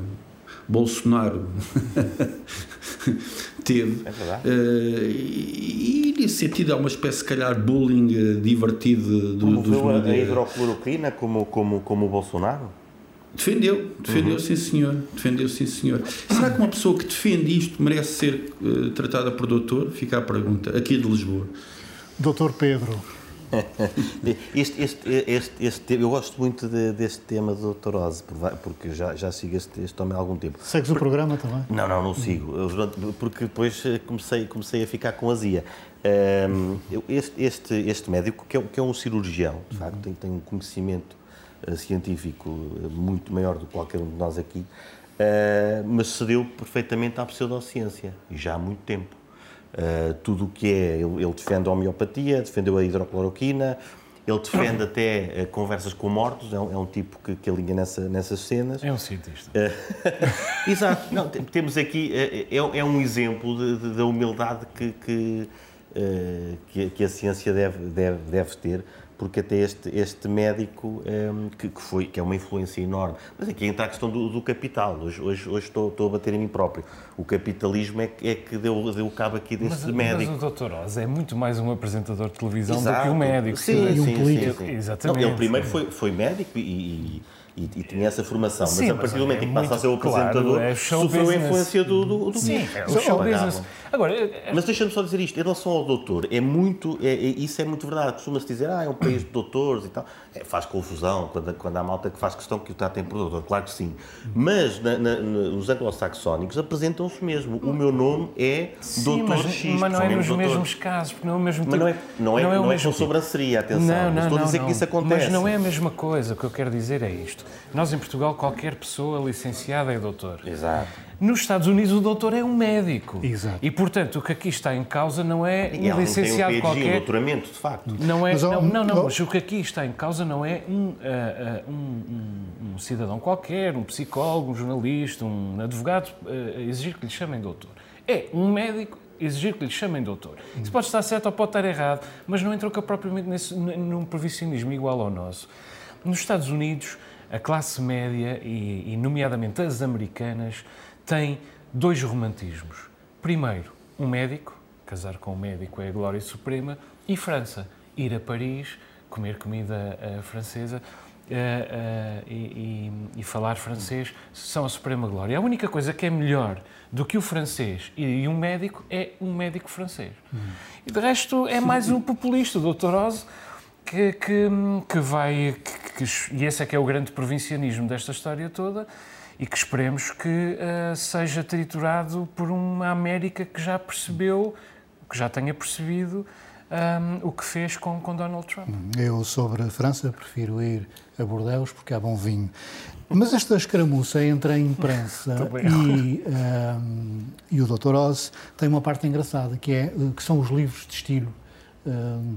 Bolsonaro teve. É. Uh, e, e, nesse sentido há uma espécie, se calhar, bullying divertido do, como dos a, a hidrocloroquina como, como, como o Bolsonaro? Defendeu, defendeu uhum. sim senhor, defendeu sim senhor. Será que uma pessoa que defende isto merece ser uh, tratada por doutor? Fica a pergunta, aqui de Lisboa. Doutor Pedro. este, este, este, este, eu gosto muito de, deste tema do Dr. Porque já, já sigo este, este homem há algum tempo. Segues o programa também? Não, não, não sigo, porque depois eh, comecei, comecei a ficar com azia. Um, este, este, este médico, que é, que é um cirurgião, de facto, tem, tem um conhecimento científico eh, muito maior do que qualquer um de nós aqui, uh, mas cedeu perfeitamente à pseudociência, e já há muito tempo. Uh, tudo o que é, ele, ele, defende a homeopatia, defendeu a hidrocloroquina, ele defende até uh, conversas com mortos, é um, é um tipo que, que, alinha nessa, nessas cenas. É um cientista. Uh, exato. Não, temos aqui, é, é, um exemplo de, de, da humildade que, que, que, que, a ciência deve, deve, deve ter, porque até este, este médico um, que, que, foi, que é uma influência enorme. Mas aqui entra a questão do, do capital. Hoje, hoje, hoje estou, estou, a bater em mim próprio. O capitalismo é, é que deu, deu cabo aqui deste mas, médico. Mas o Dr. Oz é muito mais um apresentador de televisão Exato. do que um médico. Sim, e um sim, político. Sim, sim. Exatamente. Não, ele primeiro foi, foi médico e, e, e, tinha essa formação, Sim, mas a partir do momento é em que passa a ser o claro, apresentador, é show sofreu business. a influência do, do, do Sim, é o show business. Agora, Mas deixa-me só dizer isto, em relação ao doutor, é muito, é, é, isso é muito verdade. Costuma-se dizer, ah, é um país de doutores e tal. É, faz confusão quando, quando há malta que faz questão que o tratem por doutor, claro que sim. Mas na, na, os anglo-saxónicos apresentam-se mesmo. O meu nome é Sim, doutor mas, X. mas não é nos doutores. mesmos casos, porque não é o mesmo Mas tipo, não é, não é, não é não é com sobranceria, atenção. Não, não, Mas estou não, a dizer não. que isso acontece. Mas não é a mesma coisa. O que eu quero dizer é isto. Nós, em Portugal, qualquer pessoa licenciada é doutor. Exato. Nos Estados Unidos, o doutor é um médico. Exato. E, portanto, o que aqui está em causa não é um ela licenciado não tem um PhD, um qualquer. doutoramento, de facto. Não é, Mas, não, não, não, mas o que aqui está em causa não é um, ah, um, um- um cidadão qualquer, um psicólogo, um jornalista, um advogado, ah, exigir que lhe chamem doutor. É um médico exigir que lhe chamem doutor. Isso pode estar certo ou pode estar errado, mas não entronca propriamente nesse, num provisionismo igual ao nosso. Nos Estados Unidos, a classe média, e, e nomeadamente as americanas, tem dois romantismos. Primeiro, um médico, casar com um médico é a glória suprema, e França, ir a Paris, comer comida eh, francesa eh, eh, e, e- e falar francês são a suprema glória. A única coisa que é melhor do que o francês e um médico é um médico francês. E de resto é mais um populista, o Dr. Oz, que, que, que vai. que- que- e esse é que é o grande provincianismo desta história toda. E que esperemos que eh, seja triturado por uma América que já percebeu, que já tenha percebido ahm, o que fez com, com Donald Trump. Eu, sobre a França, prefiro ir a Bordeaux porque há bom vinho. Mas esta escaramuça entre a imprensa e, ahm, e o Dr. Oz tem uma parte engraçada, que, é, eh, que são os livros de estilo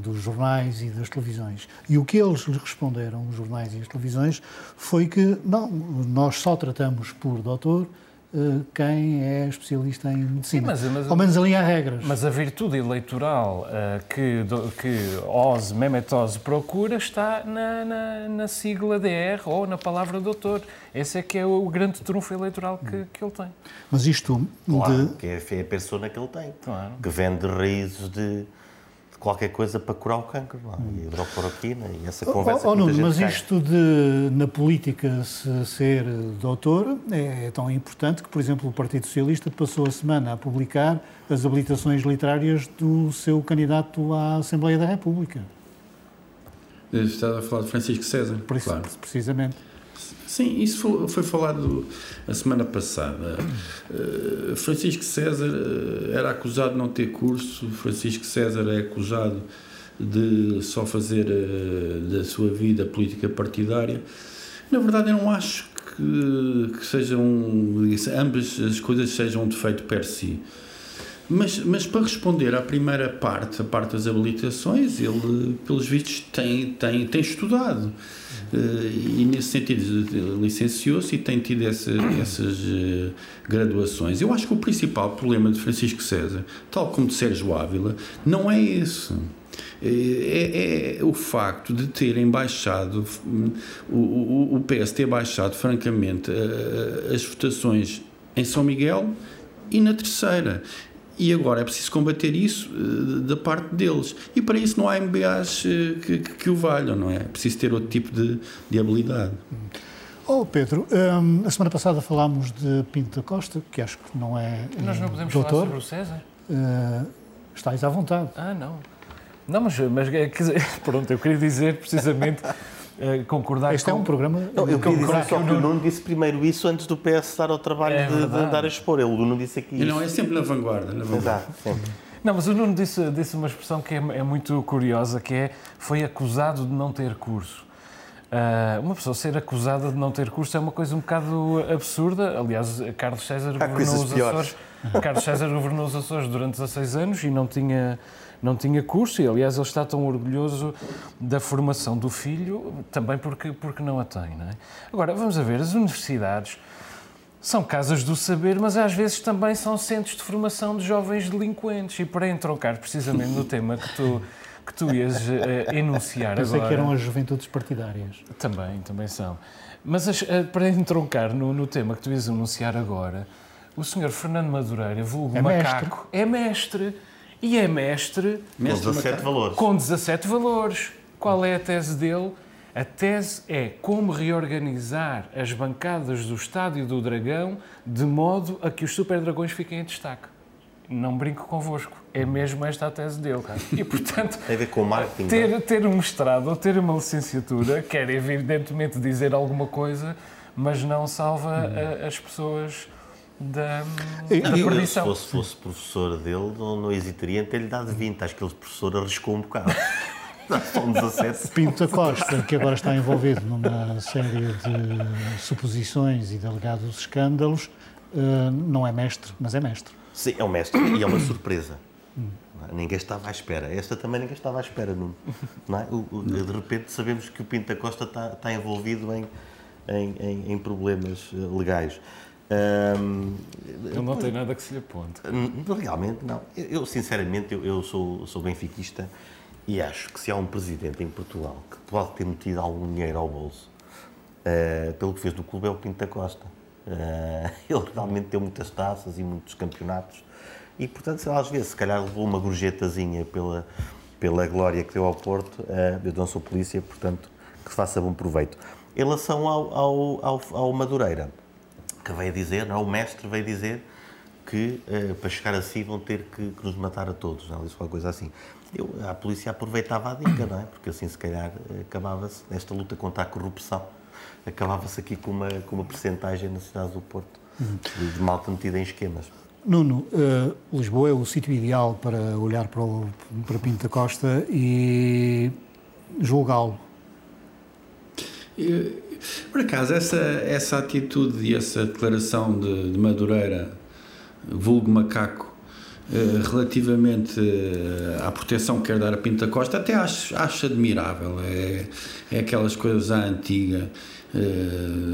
dos jornais e das televisões. E o que eles lhe responderam, os jornais e as televisões, foi que não, nós só tratamos por doutor eh, quem é especialista em medicina. Sim, mas- mas- Ao menos ali há regras. Mas a virtude eleitoral ah, que, do- que Oz, Mehmet Oz procura está na, na, na sigla DR ou na palavra doutor. Esse é que é o grande trunfo eleitoral que, que ele tem. Mas isto Claro, de, que é, é a persona que ele tem. Claro. Que vende raízes de, de qualquer coisa para curar o cancro. Não é? E hidrocloroquina e essa conversa Oh, oh, que muita Nuno, mas cai. isto de, na política, se ser doutor é, é tão importante que, por exemplo, o Partido Socialista passou a semana a publicar as habilitações literárias do seu candidato à Assembleia da República. Estás a falar de Francisco César, claro. precisamente. Sim, isso foi, foi falado a semana passada. Eh, Francisco César eh, era acusado de não ter curso, Francisco César é acusado de só fazer eh, da sua vida política partidária. Na verdade, eu não acho que, que sejam ambas as coisas sejam um defeito per si. Mas, mas para responder à primeira parte, a parte das habilitações, ele, pelos vistos, tem, tem, tem estudado. Eh, e, nesse sentido, licenciou-se e tem tido essa, essas eh, graduações. Eu acho que o principal problema de Francisco César, tal como de Sérgio Ávila, não é esse. É, é o facto de terem baixado, o, o, o PS ter baixado, francamente, eh, as votações em São Miguel e na terceira. E agora é preciso combater isso eh, da parte deles. E para isso não há MBAs eh, que, que, que o valham, não é? É preciso ter outro tipo de, de habilidade. Oh, Pedro, hum, a semana passada falámos de Pinto da Costa, que acho que não é Nós não podemos doutor. falar sobre o César? Eh, estáis à vontade. Ah, não. Não, mas, mas quer dizer, pronto, eu queria dizer precisamente eh, concordar Este é com... um programa. Não, eu queria dizer só que o Nuno disse primeiro isso antes do PS dar ao trabalho É de, de andar a expor. Ele, o Nuno disse aqui E não, é sempre na vanguarda. Na vanguarda. Exato, sempre. Não, mas o Nuno disse, disse uma expressão que é, é muito curiosa, que é foi acusado de não ter curso. Ah, uma pessoa ser acusada de não ter curso é uma coisa um bocado absurda. Aliás, Carlos César governou os. Açores. Carlos César governou os Açores durante 16 anos e não tinha, não tinha curso. E, aliás, ele está tão orgulhoso da formação do filho, também porque, porque não a tem. Não é? Agora, vamos a ver, as universidades são casas do saber, mas às vezes também são centros de formação de jovens delinquentes. E para entroncar precisamente no tema que tu, que tu ias uh, enunciar Pensei agora... que eram as juventudes partidárias. Também, também são. Mas as, uh, para entroncar no, no, tema que tu ias anunciar agora, o senhor Fernando Madureira, vulgo é macaco, mestre. é mestre. E é mestre... Com 17 valores. Com 17 valores. Qual é a tese dele? A tese é como reorganizar as bancadas do Estádio do Dragão de modo a que os Super Dragões fiquem em destaque. Não brinco convosco, é mesmo esta a tese dele. E, portanto, Tem a ver com o marketing. ter, é? ter um mestrado ou ter uma licenciatura quer evidentemente dizer alguma coisa, mas não salva a- as pessoas da, eu, se perdição. fosse, fosse professor dele, não, não hesitaria em ter-lhe dado 20. Acho que ele, professor, arriscou um bocado. São 17. Pinto da Costa, que agora está envolvido numa série de suposições e de alegados escândalos, eh, não é mestre, mas é mestre. Sim, é um mestre e é uma surpresa. Ninguém estava à espera. Esta também ninguém estava à espera, Nuno. Não é? O- o- de repente sabemos que o Pinto da Costa está, está envolvido em, em, em- em problemas eh, legais. Ahm, Ele não tem nada que se lhe aponte. Realmente não. Eu, eu, sinceramente, eu, eu sou, sou benfiquista e acho que se há um presidente em Portugal que pode ter metido algum dinheiro ao bolso, eh, pelo que fez do clube, é o Pinto da Costa. Eh, ele realmente deu muitas taças e muitos campeonatos e, portanto, sei lá, às vezes, se calhar levou uma gorjetazinha pela, pela glória que deu ao Porto. eh, eu não sou polícia, portanto, que faça bom proveito. Em relação ao, ao, ao, ao Madureira, que veio dizer, não é? o mestre veio dizer que eh, para chegar assim vão ter que, que nos matar a todos, não é? Ele disse qualquer coisa assim. Eu, a polícia aproveitava a dica, não é? Porque assim, se calhar, eh, acabava-se, nesta luta contra a corrupção, acabava-se aqui com uma, com uma percentagem na cidade do Porto de, de malta metida em esquemas. Nuno, eh, Lisboa é o sítio ideal para olhar para, o, para Pinto da Costa e julgá-lo. Por acaso, essa, essa atitude e essa declaração de, de Madureira, vulgo macaco, eh, relativamente eh, à proteção que quer dar a Pinta Costa, até acho, acho admirável. É, é aquelas coisas à antiga. eh,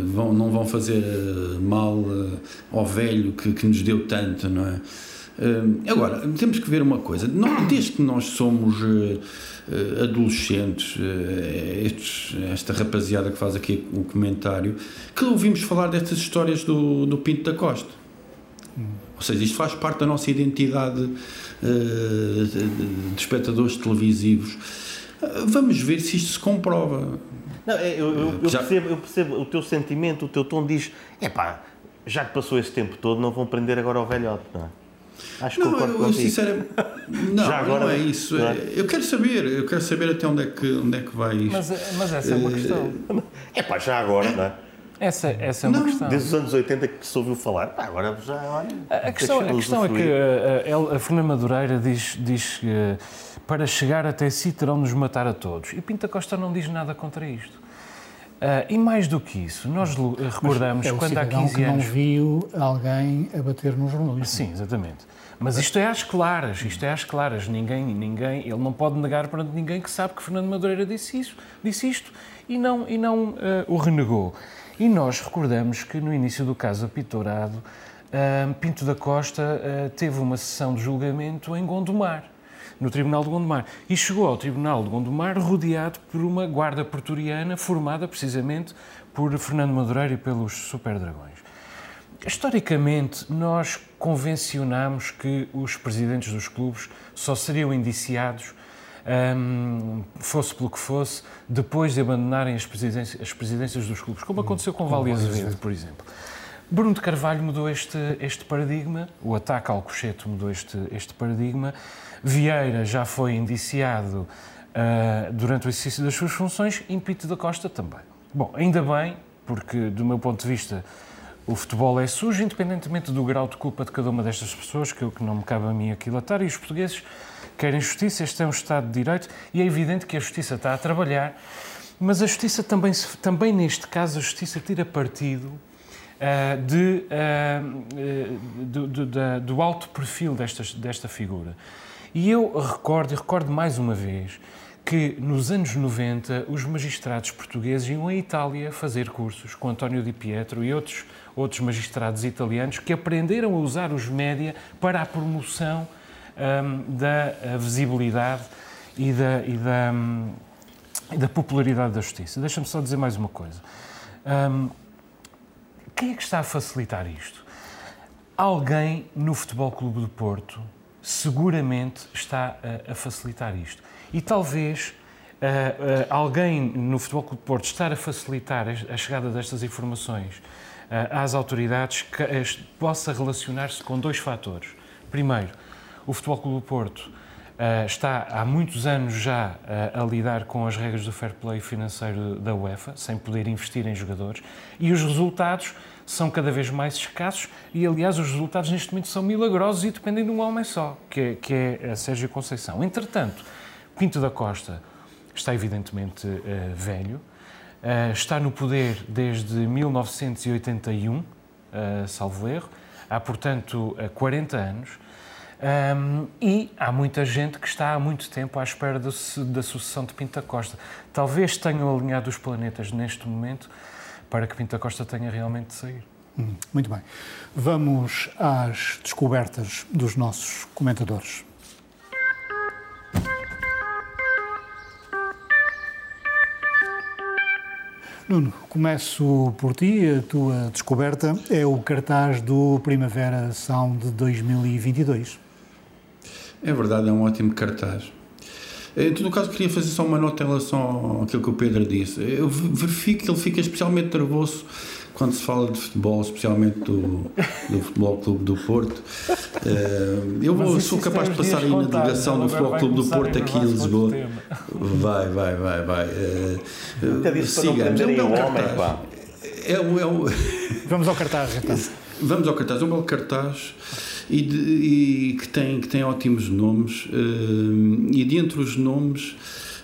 vão, não vão fazer mal ao velho que, que nos deu tanto, não é? Eh, agora, temos que ver uma coisa. Desde que nós somos eh, eh, adolescentes, eh, estes- esta rapaziada que faz aqui o comentário, que ouvimos falar destas histórias do, do Pinto da Costa. Ou seja, isto faz parte da nossa identidade de, espectadores televisivos. Vamos ver se isto se comprova. Não, é, eu, eu- eu percebo, eu percebo o teu sentimento, o teu tom diz, é pá, já que passou esse tempo todo, não vão prender agora o velhote, não é? Acho que Não, eu, contigo. sinceramente. Não, Já agora, não é isso. não é? Eu quero saber, eu quero saber até onde é que, onde é que vai isto. Mas, mas essa é uma questão. É pá, já agora, não é? Essa, essa é uma Não, questão. Desde os anos 80 que se ouviu falar, pá, agora já, olha... A questão, a questão é que a, a, a Fernanda Madureira diz, diz que eh, para chegar até si terão de nos matar a todos. E Pinta Costa não diz nada contra isto. Ah, e mais do que isso, nós recordamos é quando há cidadão 15 que anos. não viu alguém a bater nos jornalistas. Sim, exatamente. Mas isto é às claras, isto é às claras. Ninguém, ninguém, ele não pode negar perante ninguém que sabe que Fernando Madureira disse isso, disse isto e não, e não eh, o renegou. E nós recordamos que no início do caso apitorado, ah, Pinto da Costa teve uma sessão de julgamento em Gondomar, no Tribunal de Gondomar. E chegou ao Tribunal de Gondomar rodeado por uma guarda pretoriana formada precisamente por Fernando Madureira e pelos Super Dragões. Historicamente, nós convencionamos que os presidentes dos clubes só seriam indiciados, hum, fosse pelo que fosse, depois de abandonarem as presidências, as presidências dos clubes, como aconteceu com Vale Azevedo, por exemplo. Bruno de Carvalho mudou este, este paradigma, o ataque ao cochete mudou este, este paradigma. Vieira já foi indiciado ah, durante o exercício das suas funções, Pinto da Costa também. Bom, ainda bem, porque do meu ponto de vista o futebol é sujo, independentemente do grau de culpa de cada uma destas pessoas, que o que não me cabe a mim aquilatar, e os portugueses querem justiça, este é um Estado de Direito, e é evidente que a justiça está a trabalhar, mas a justiça também, também neste caso, a justiça tira partido ah, de, eh, do, do- da- do alto perfil destas, desta figura. E eu recordo, e recordo mais uma vez, que nos anos 90 os magistrados portugueses iam à Itália fazer cursos com António Di Pietro e outros, outros magistrados italianos que aprenderam a usar os média para a promoção hum, da ah, visibilidade e da, e da, hum, da popularidade da justiça. Deixa-me só dizer mais uma coisa. Um, quem é que está a facilitar isto? Alguém no Futebol Clube do Porto seguramente está a, a facilitar isto. E talvez uh, uh, alguém no Futebol Clube Porto estar a facilitar a chegada destas informações uh, às autoridades que, possa relacionar-se com dois fatores. Primeiro, o Futebol Clube do Porto está há muitos anos já a lidar com as regras do fair play financeiro da UEFA, sem poder investir em jogadores, e os resultados são cada vez mais escassos e, aliás, os resultados neste momento são milagrosos e dependem de um homem só, que é, que é a Sérgio Conceição. Entretanto, Pinto da Costa está evidentemente uh, velho, está no poder desde 1981, salvo erro, há, portanto, 40 anos, um, e há muita gente que está há muito tempo à espera da, da sucessão de Pinta Costa. Talvez tenham alinhado os planetas neste momento para que Pinta Costa tenha realmente de sair. Hum, muito bem. Vamos às descobertas dos nossos comentadores. Nuno, começo por ti. A tua descoberta é o cartaz do Primavera Sound 2022. É verdade, é um ótimo cartaz. Em todo caso, queria fazer só uma nota em relação àquilo que o Pedro disse. Eu verifico que ele fica especialmente nervoso quando se fala de futebol, especialmente do, do Futebol Clube do Porto. Eh, eu vou, sou capaz de passar aí na delegação do Futebol Clube do Porto aqui em Lisboa. Vai, vai, vai, vai. Siga, é um belo cartaz. É um, é um... Vamos ao cartaz, então. Vamos ao cartaz. É um belo cartaz e, de, e que, tem, que tem ótimos nomes. Uh, e dentre os nomes,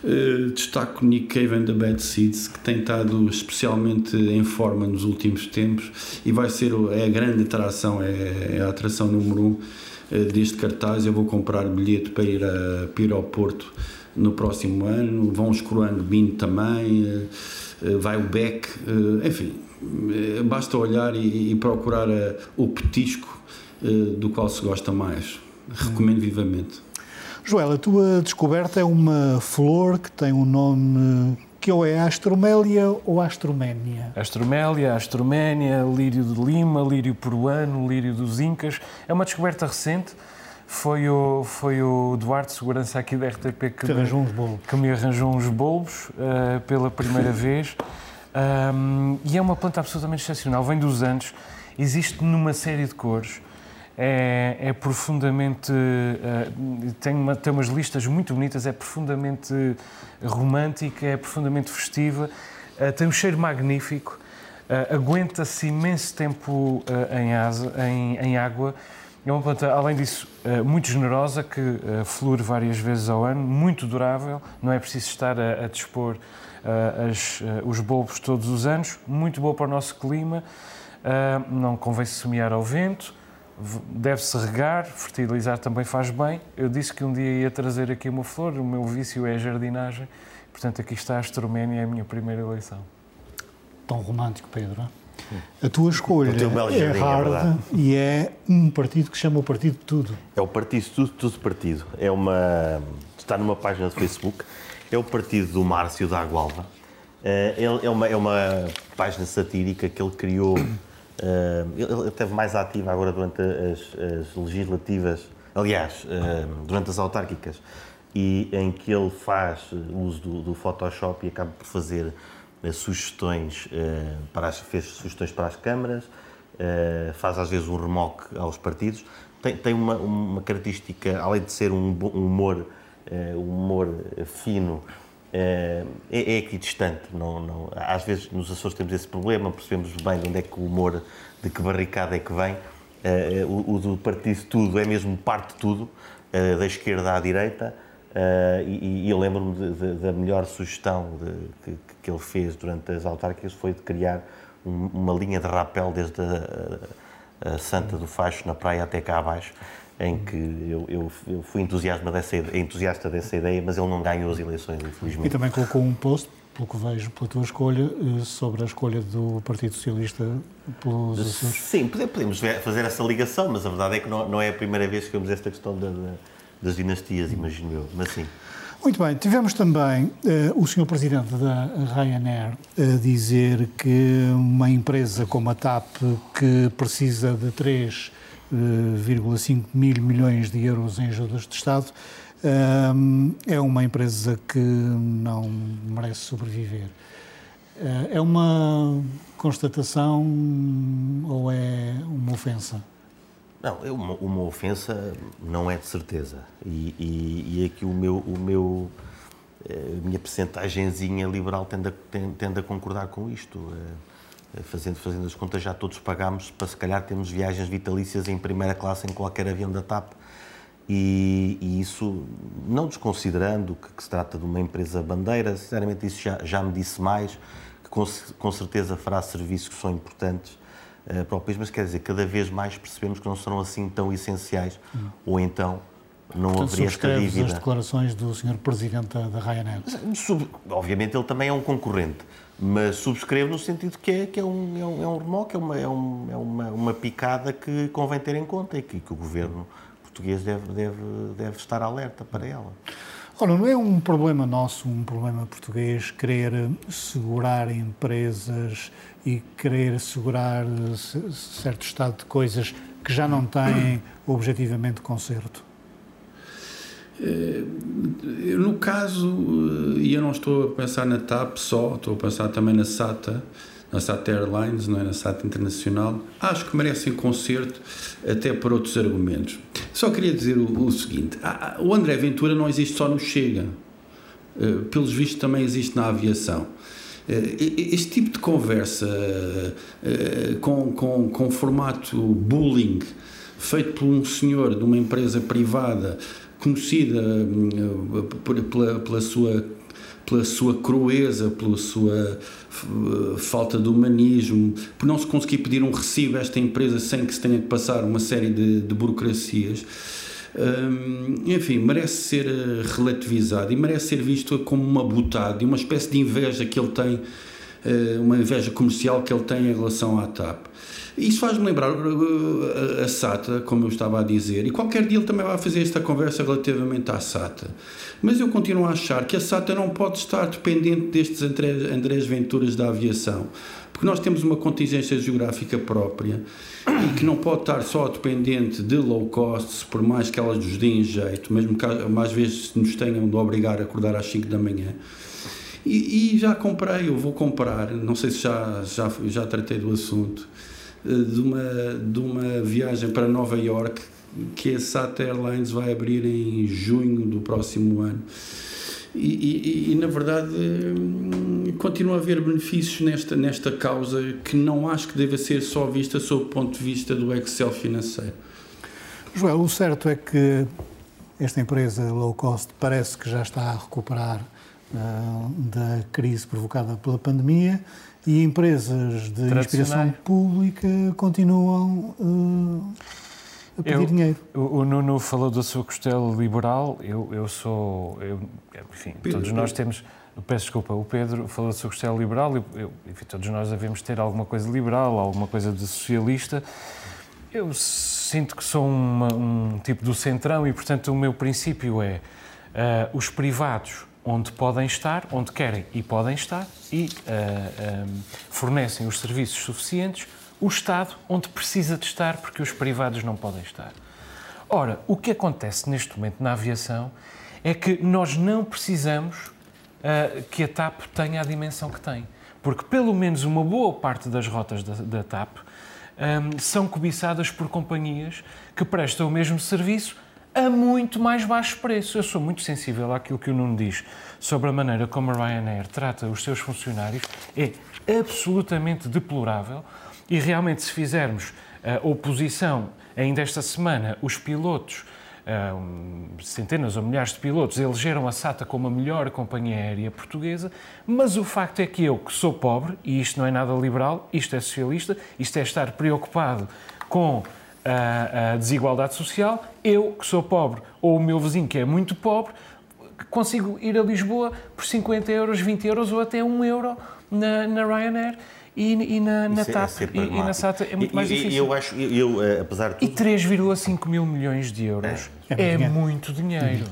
uh, destaco Nick Cave and the Bad Seeds, que tem estado especialmente em forma nos últimos tempos e vai ser é a grande atração, é, é a atração número um uh, deste cartaz. Eu vou comprar bilhete para ir, a, para ir ao Porto no próximo ano. Vão escorando Bin também, vai o Beck, enfim. Basta olhar e, e procurar o petisco eh, do qual se gosta mais. Recomendo vivamente. Joel, a tua descoberta é uma flor que tem um nome que ou é Astromélia ou Astroménia? Astromélia, Astroménia, lírio de Lima, lírio peruano, lírio dos Incas. É uma descoberta recente. Foi o, foi o Duarte, segurança aqui da RTP, que, me, arranjou uns bulbos. que me arranjou uns bulbos uh, pela primeira vez. Um, e é uma planta absolutamente excepcional. Vem dos Andes, existe numa série de cores é, é profundamente. Uh, tem, uma, tem umas listas muito bonitas, é profundamente romântica, é profundamente festiva, uh, tem um cheiro magnífico, uh, aguenta-se imenso tempo em, asa, em, em, água. É uma planta, além disso, muito generosa, que flore várias vezes ao ano, muito durável, não é preciso estar a, a dispor as, os bulbos todos os anos, muito boa para o nosso clima, não convém se semear ao vento deve-se regar, fertilizar também faz bem. Eu disse que um dia ia trazer aqui uma flor, o meu vício é a jardinagem, portanto aqui está a Astroménia, é a minha primeira eleição. Tão romântico, Pedro. A tua escolha é, é hard é e é um partido que se chama o Partido de Tudo. É o Partido de Tudo, Tudo Partido. É uma, está numa página de Facebook. É o partido do Márcio da Agualva. É, é, uma, é uma página satírica que ele criou ele esteve mais ativo agora durante as, as legislativas, aliás, durante as autárquicas, e em que ele faz uso do, do Photoshop e acaba por fazer uh, sugestões, para as, fez sugestões para as câmaras, faz às vezes um remoque aos partidos. Tem, tem uma, uma característica, além de ser um humor, um humor fino, é, é equidistante. Não, não, às vezes nos Açores temos esse problema, percebemos bem de onde é que o humor, de que barricada é que vem. É, o, o, do partido tudo é mesmo parte de tudo, é, da esquerda à direita. É, e, e, eu lembro-me da melhor sugestão de, que, que, ele fez durante as autárquicas foi de criar um, uma linha de rapel desde a, a, Santa do Facho na praia até cá abaixo em que eu, eu, eu fui dessa, entusiasta dessa ideia, mas ele não ganhou as eleições, infelizmente. E também colocou um post, pelo que vejo, pela tua escolha, eh, sobre a escolha do Partido Socialista pelos Açores. Sim, podemos fazer essa ligação, mas a verdade é que não, não é a primeira vez que vemos esta questão da, da, das dinastias, imagino eu, mas sim. Muito bem, tivemos também uh, o Sr. Presidente da Ryanair a dizer que uma empresa como a TAP, que precisa de três 1,5 mil milhões de euros em ajudas de Estado, ehm, é uma empresa que não merece sobreviver. Eh, é uma constatação ou é uma ofensa? Não, é uma, uma ofensa não é de certeza. E, e, e é aqui o meu, o meu, eh, a minha percentagenzinha liberal tende a, tende a concordar com isto. Eh, eh, eh, fazendo, fazendo as contas, já todos pagámos para se calhar termos viagens vitalícias em primeira classe em qualquer avião da TAP. E, e isso, não desconsiderando que, que, se trata de uma empresa bandeira, sinceramente isso já, já me disse mais, que com, com certeza fará serviços que são importantes uh, para o país, mas quer dizer, cada vez mais percebemos que não serão assim tão essenciais, hum. ou então não Portanto, haveria esta dívida. as declarações do Sr. Presidente da Ryanair? Sub, obviamente ele também é um concorrente, mas subscrevo no sentido que é, que é, um, é, um, é um remoque, é, uma, é, um, é uma, uma picada que convém ter em conta e que, que o Governo português deve, deve, deve estar alerta para ela. Ora, não é um problema nosso, um problema português, querer segurar empresas e querer segurar certo estado de coisas que já não têm objetivamente conserto? Eh, no caso, e eu não estou a pensar na TAP só, estou a pensar também na SATA, na SATA Airlines, não é? na SATA Internacional, acho que merecem conserto até por outros argumentos. Só queria dizer o, o seguinte: o André Ventura não existe só no Chega, eh, pelos vistos também existe na aviação. Eh, este tipo de conversa eh, com, com, com formato bullying feito por um senhor de uma empresa privada conhecida pela, pela sua pela sua crueza, pela sua falta de humanismo, por não se conseguir pedir um recibo a esta empresa sem que se tenha que passar uma série de, de burocracias. Hum, enfim, merece ser eh, relativizado e merece ser visto como uma butada e uma espécie de inveja que ele tem, eh, uma inveja comercial que ele tem em relação à TAP. Isso faz-me lembrar uh, a SATA, como eu estava a dizer, e qualquer dia ele também vai fazer esta conversa relativamente à SATA. Mas eu continuo a achar que a SATA não pode estar dependente destes Andrés Venturas da aviação, porque nós temos uma contingência geográfica própria e que não pode estar só dependente de low cost, por mais que elas nos deem jeito, mesmo que mais vezes nos tenham de obrigar a acordar às 5 da manhã. E, e, já comprei, eu vou comprar, não sei se já, já, já tratei do assunto, de uma, de uma viagem para Nova York que a SAT Airlines vai abrir em junho do próximo ano. E, e, e, na verdade hum, continua a haver benefícios nesta, nesta causa que não acho que deva ser só vista sob o ponto de vista do Excel financeiro. Joel, o certo é que esta empresa low cost parece que já está a recuperar uh, da crise provocada pela pandemia e empresas de inspiração pública continuam uh, a pedir eu, dinheiro. O, Nuno falou da sua costela liberal, eu, eu sou. Eu, enfim, Pedro, todos nós temos. Peço desculpa, o Pedro falou da sua costela liberal, eu, enfim, todos nós devemos ter alguma coisa liberal, alguma coisa de socialista. Eu sinto que sou uma, um tipo do centrão e, portanto, o meu princípio é uh, os privados onde podem estar, onde querem e podem estar, e uh, eh, um, eh, fornecem os serviços suficientes, o Estado onde precisa de estar, porque os privados não podem estar. Ora, o que acontece neste momento na aviação é que nós não precisamos uh, que a TAP tenha a dimensão que tem, porque pelo menos uma boa parte das rotas da, da TAP um, são cobiçadas por companhias que prestam o mesmo serviço a muito mais baixo preço. Eu sou muito sensível àquilo que o Nuno diz sobre a maneira como a Ryanair trata os seus funcionários. É absolutamente deplorável e realmente, se fizermos a uh, oposição, ainda esta semana, os pilotos. Uh, centenas ou milhares de pilotos elegeram a SATA como a melhor companhia aérea portuguesa, mas o facto é que eu, que sou pobre, e isto não é nada liberal, isto é socialista, isto é estar preocupado com a, a desigualdade social, eu, que sou pobre, ou o meu vizinho, que é muito pobre, consigo ir a Lisboa por 50 euros, 20 euros ou até 1 euro na, na Ryanair. E, e, na, na TAP é e, e, na SATA é muito mais difícil. Eu acho, eu, eh, apesar de tudo... E 3,5 mil milhões de euros é, é, é muito dinheiro.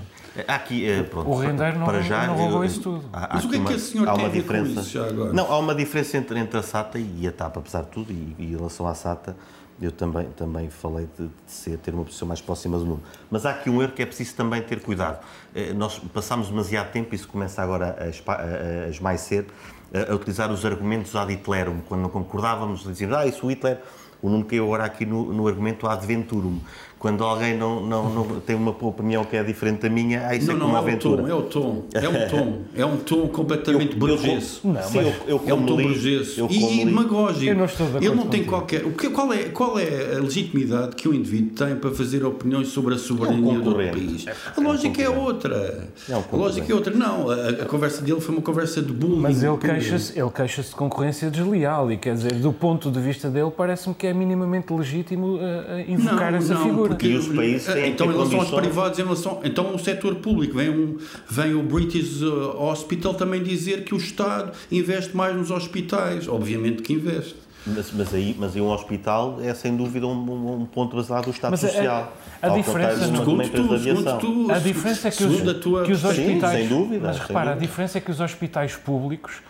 Há aqui, eh, pronto, O rendeiro não- para já, não roubou eu- isso tudo. há- há Mas o que é que uma- a senhora há tem uma a ver com diferença. isso já agora? Não, há uma diferença entre, entre a SATA e a TAP, apesar de tudo, e, e em relação à SATA, eu também, também falei de, de ser, ter uma posição mais próxima do mundo. Mas há aqui um erro que é preciso também ter cuidado. Eh, Nós passámos demasiado tempo, isso começa agora a, a, esmaecer, a, a utilizar os argumentos ad Hitlerum. Quando não concordávamos, dizíamos, ah, isso o Hitler, o Nuno caiu agora aqui no, no argumento ad venturum. Quando alguém não, não, não tem uma opinião que é diferente da minha, ah, isso Não, é como não, uma é o aventura. tom, é o tom, é um tom, é um tom completamente Eu- eu-. Não, Sim, eu- eu é um tom li- burgueso e, e demagógico. Eu não estou de Ele acordo não tem qualquer. O que, qual, é, qual é a legitimidade que o indivíduo tem para fazer opiniões sobre a soberania do concorrente. país? É A um lógica é concorrente. outra. É um a lógica é outra. Não, a, a conversa dele foi uma conversa de bullying. Mas ele queixa-se ele queixa de concorrência desleal e quer dizer, do ponto de vista dele, parece-me que é minimamente legítimo eh, invocar essa figura. Porque- E os países têm que então, em relação aos condições- privados, em relação, então o setor público, vem, um, vem o British uh, Hospital também dizer que o Estado investe mais nos hospitais. Obviamente que investe. Mas, mas, aí, mas aí um hospital é sem dúvida um, um- um ponto baseado do Estado Mas a- Social. a Ao diferença uma Segundo tu, segundo tu, A diferença é que a os, tua que os Sim, hospitais. sem dúvida, mas sem repara, dúvida. a diferença é que os hospitais públicos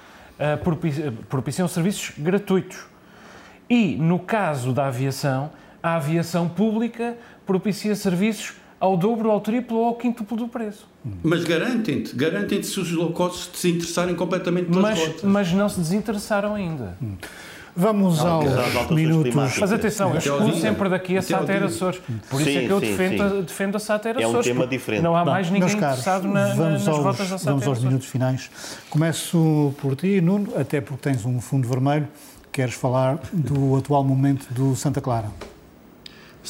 propi- propiciam serviços gratuitos. E, no caso da aviação, a aviação pública propicia serviços ao dobro, ao triplo ou ao quíntuplo do preço. Mas garantem-te, garantem-te se os low cost se interessarem completamente pelas Mas, rotas. mas não se desinteressaram ainda. Vamos apesar das aos minutos. Mas atenção, eu excluo sempre daqui a Sater. Açores. Por isso Sim, é que eu sim, defendo, sim. a- defendo a Sater É um tema diferente. Não há Bom, mais ninguém meus caros, interessado na- vamos nas aos, rotas da Sater Vamos aos minutos finais. Começo por ti, Nuno, até porque tens um fundo vermelho. Queres falar do atual momento do Santa Clara?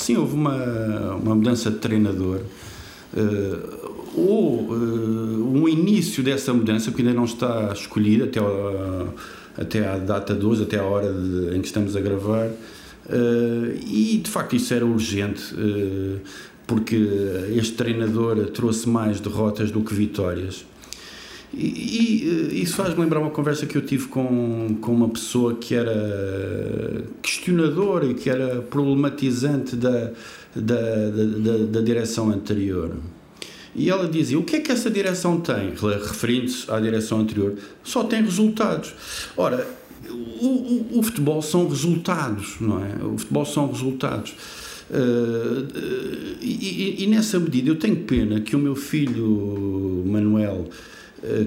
Sim, houve uma, uma mudança de treinador. eh, ou eh, um início dessa mudança, que ainda não está escolhida até, até à data de hoje, até à hora de- em que estamos a gravar. Eh, e de facto isso era urgente, eh, porque este treinador trouxe mais derrotas do que vitórias. E, e, eh, isso faz-me lembrar uma conversa que eu tive com, com uma pessoa que era questionadora e que era problematizante da, da, da, da, da direção anterior. E ela dizia: o que é que essa direção tem? Referindo-se à direção anterior, só tem resultados. Ora, o, o, o futebol são resultados, não é? O futebol são resultados. Uh, e, e- e nessa medida eu tenho pena que o meu filho Manuel,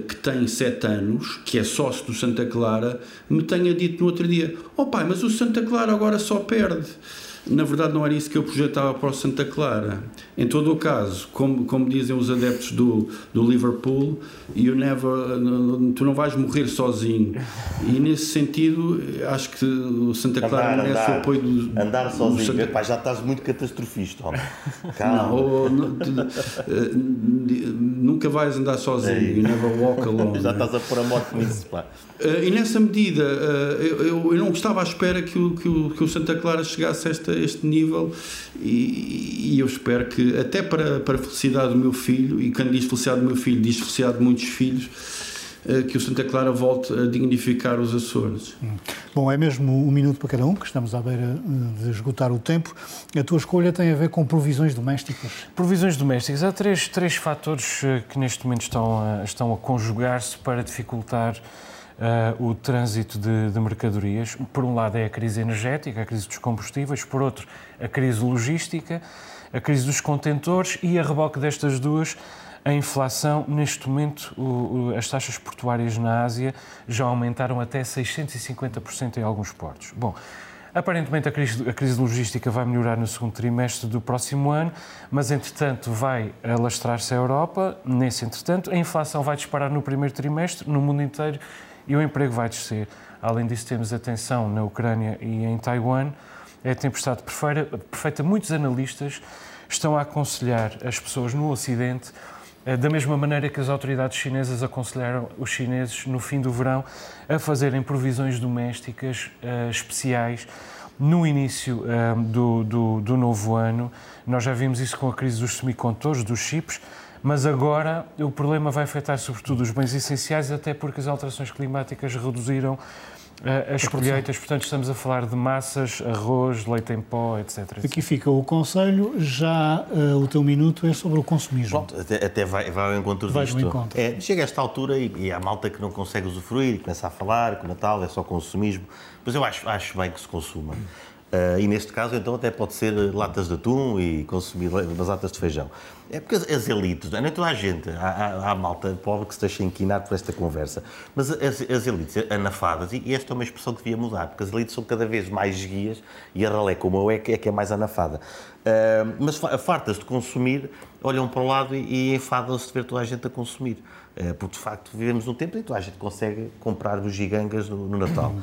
que tem 7 anos, que é sócio do Santa Clara, me tenha dito no outro dia: Oh pai, mas o Santa Clara agora só perde. Na verdade, não era isso que eu projetava para o Santa Clara. Em todo o caso, como, como dizem os adeptos do, do Liverpool, you never, tu não vais morrer sozinho. E nesse sentido, acho que o Santa Clara Andar, merece o andar, apoio do. andar sozinho. Santa- Epá, já estás muito catastrofista, homem. Não, Calma. ou- nu- tu- eh, nunca vais andar sozinho. You never walk alone. já né? estás a pôr a morte nisso, pá. Eh, e nessa medida, eh, eu, eu- eu não estava à espera que o, que o, que o Santa Clara chegasse a esta- este nível e, e eu espero que, até para, para a felicidade do meu filho, e quando diz felicidade do meu filho, diz felicidade de muitos filhos, eh, que o Santa Clara volte a dignificar os Açores. Bom, é mesmo um minuto para cada um, que estamos à beira eh, de esgotar o tempo. A tua escolha tem a ver com provisões domésticas. Provisões domésticas. Há três, três fatores eh, que neste momento estão a, estão a conjugar-se para dificultar eh, o trânsito de, de mercadorias. Por um lado é a crise energética, a crise dos combustíveis, por outro a crise logística, a crise dos contentores e a reboque destas duas a inflação, neste momento, o- o- as taxas portuárias na Ásia já aumentaram até 650% em alguns portos. Bom, aparentemente a crise, a crise logística vai melhorar no segundo trimestre do próximo ano, mas entretanto vai alastrar-se a Europa. Nesse entretanto, a inflação vai disparar no primeiro trimestre, no mundo inteiro, e o emprego vai descer. Além disso, temos a tensão na Ucrânia e em Taiwan. É a tempestade perfeita. Muitos analistas estão a aconselhar as pessoas no Ocidente eh, da mesma maneira que as autoridades chinesas aconselharam os chineses no fim do verão a fazerem provisões domésticas eh, especiais no início eh, do, do, do novo ano. Nós já vimos isso com a crise dos semicondutores, dos chips, mas agora o problema vai afetar sobretudo os bens essenciais, até porque as alterações climáticas reduziram Uh, as colheitas, portanto, estamos a falar de massas, arroz, leite em pó, etc. etc. Aqui fica o conselho, já uh, o teu minuto é sobre o consumismo. Pronto, até, até vai, vai ao encontro Vai disto. encontro. É, chega a esta altura e, e há malta que não consegue usufruir e começa a falar que o Natal é só consumismo, mas eu acho, acho bem que se consuma. Uh, e neste caso, então, até pode ser latas de atum e consumir umas latas de feijão. É porque as, elites, não é toda a gente, há, há, malta pobre que se deixa inquinar por esta conversa, mas as, as elites anafadas, e esta é uma expressão que devia mudar, porque as elites são cada vez mais guias e a ralé como eu é que é, que é mais anafada. Uh, mas fartas de consumir, olham para o lado e, e enfadam-se de ver toda a gente a consumir. Uh, porque, de facto, vivemos num tempo em que toda a gente consegue comprar bugigangas no, no Natal.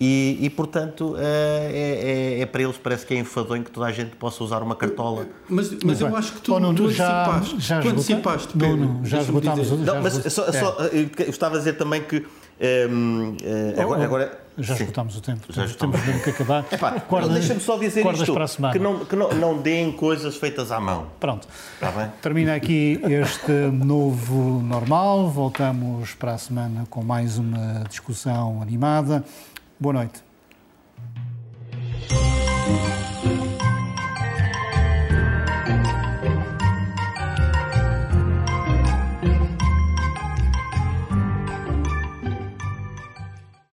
E, e, portanto, é, é, é, para eles parece que é enfadonho que toda a gente possa usar uma cartola. Mas, mas eu acho que tu, oh, não, tu já, antecipaste. Já tu antecipaste, não, Pedro. não, já esgotámos. Já não, mas só, é. só, eu estava a dizer também que. Um, uh, agora, agora, já esgotámos o tempo. Já Temos mesmo que acabar. Deixa-me só dizer isto: para a semana. que, não, que não, não deem coisas feitas à mão. Pronto. Está bem? Termina aqui este novo normal. Voltamos para a semana com mais uma discussão animada. Boa noite.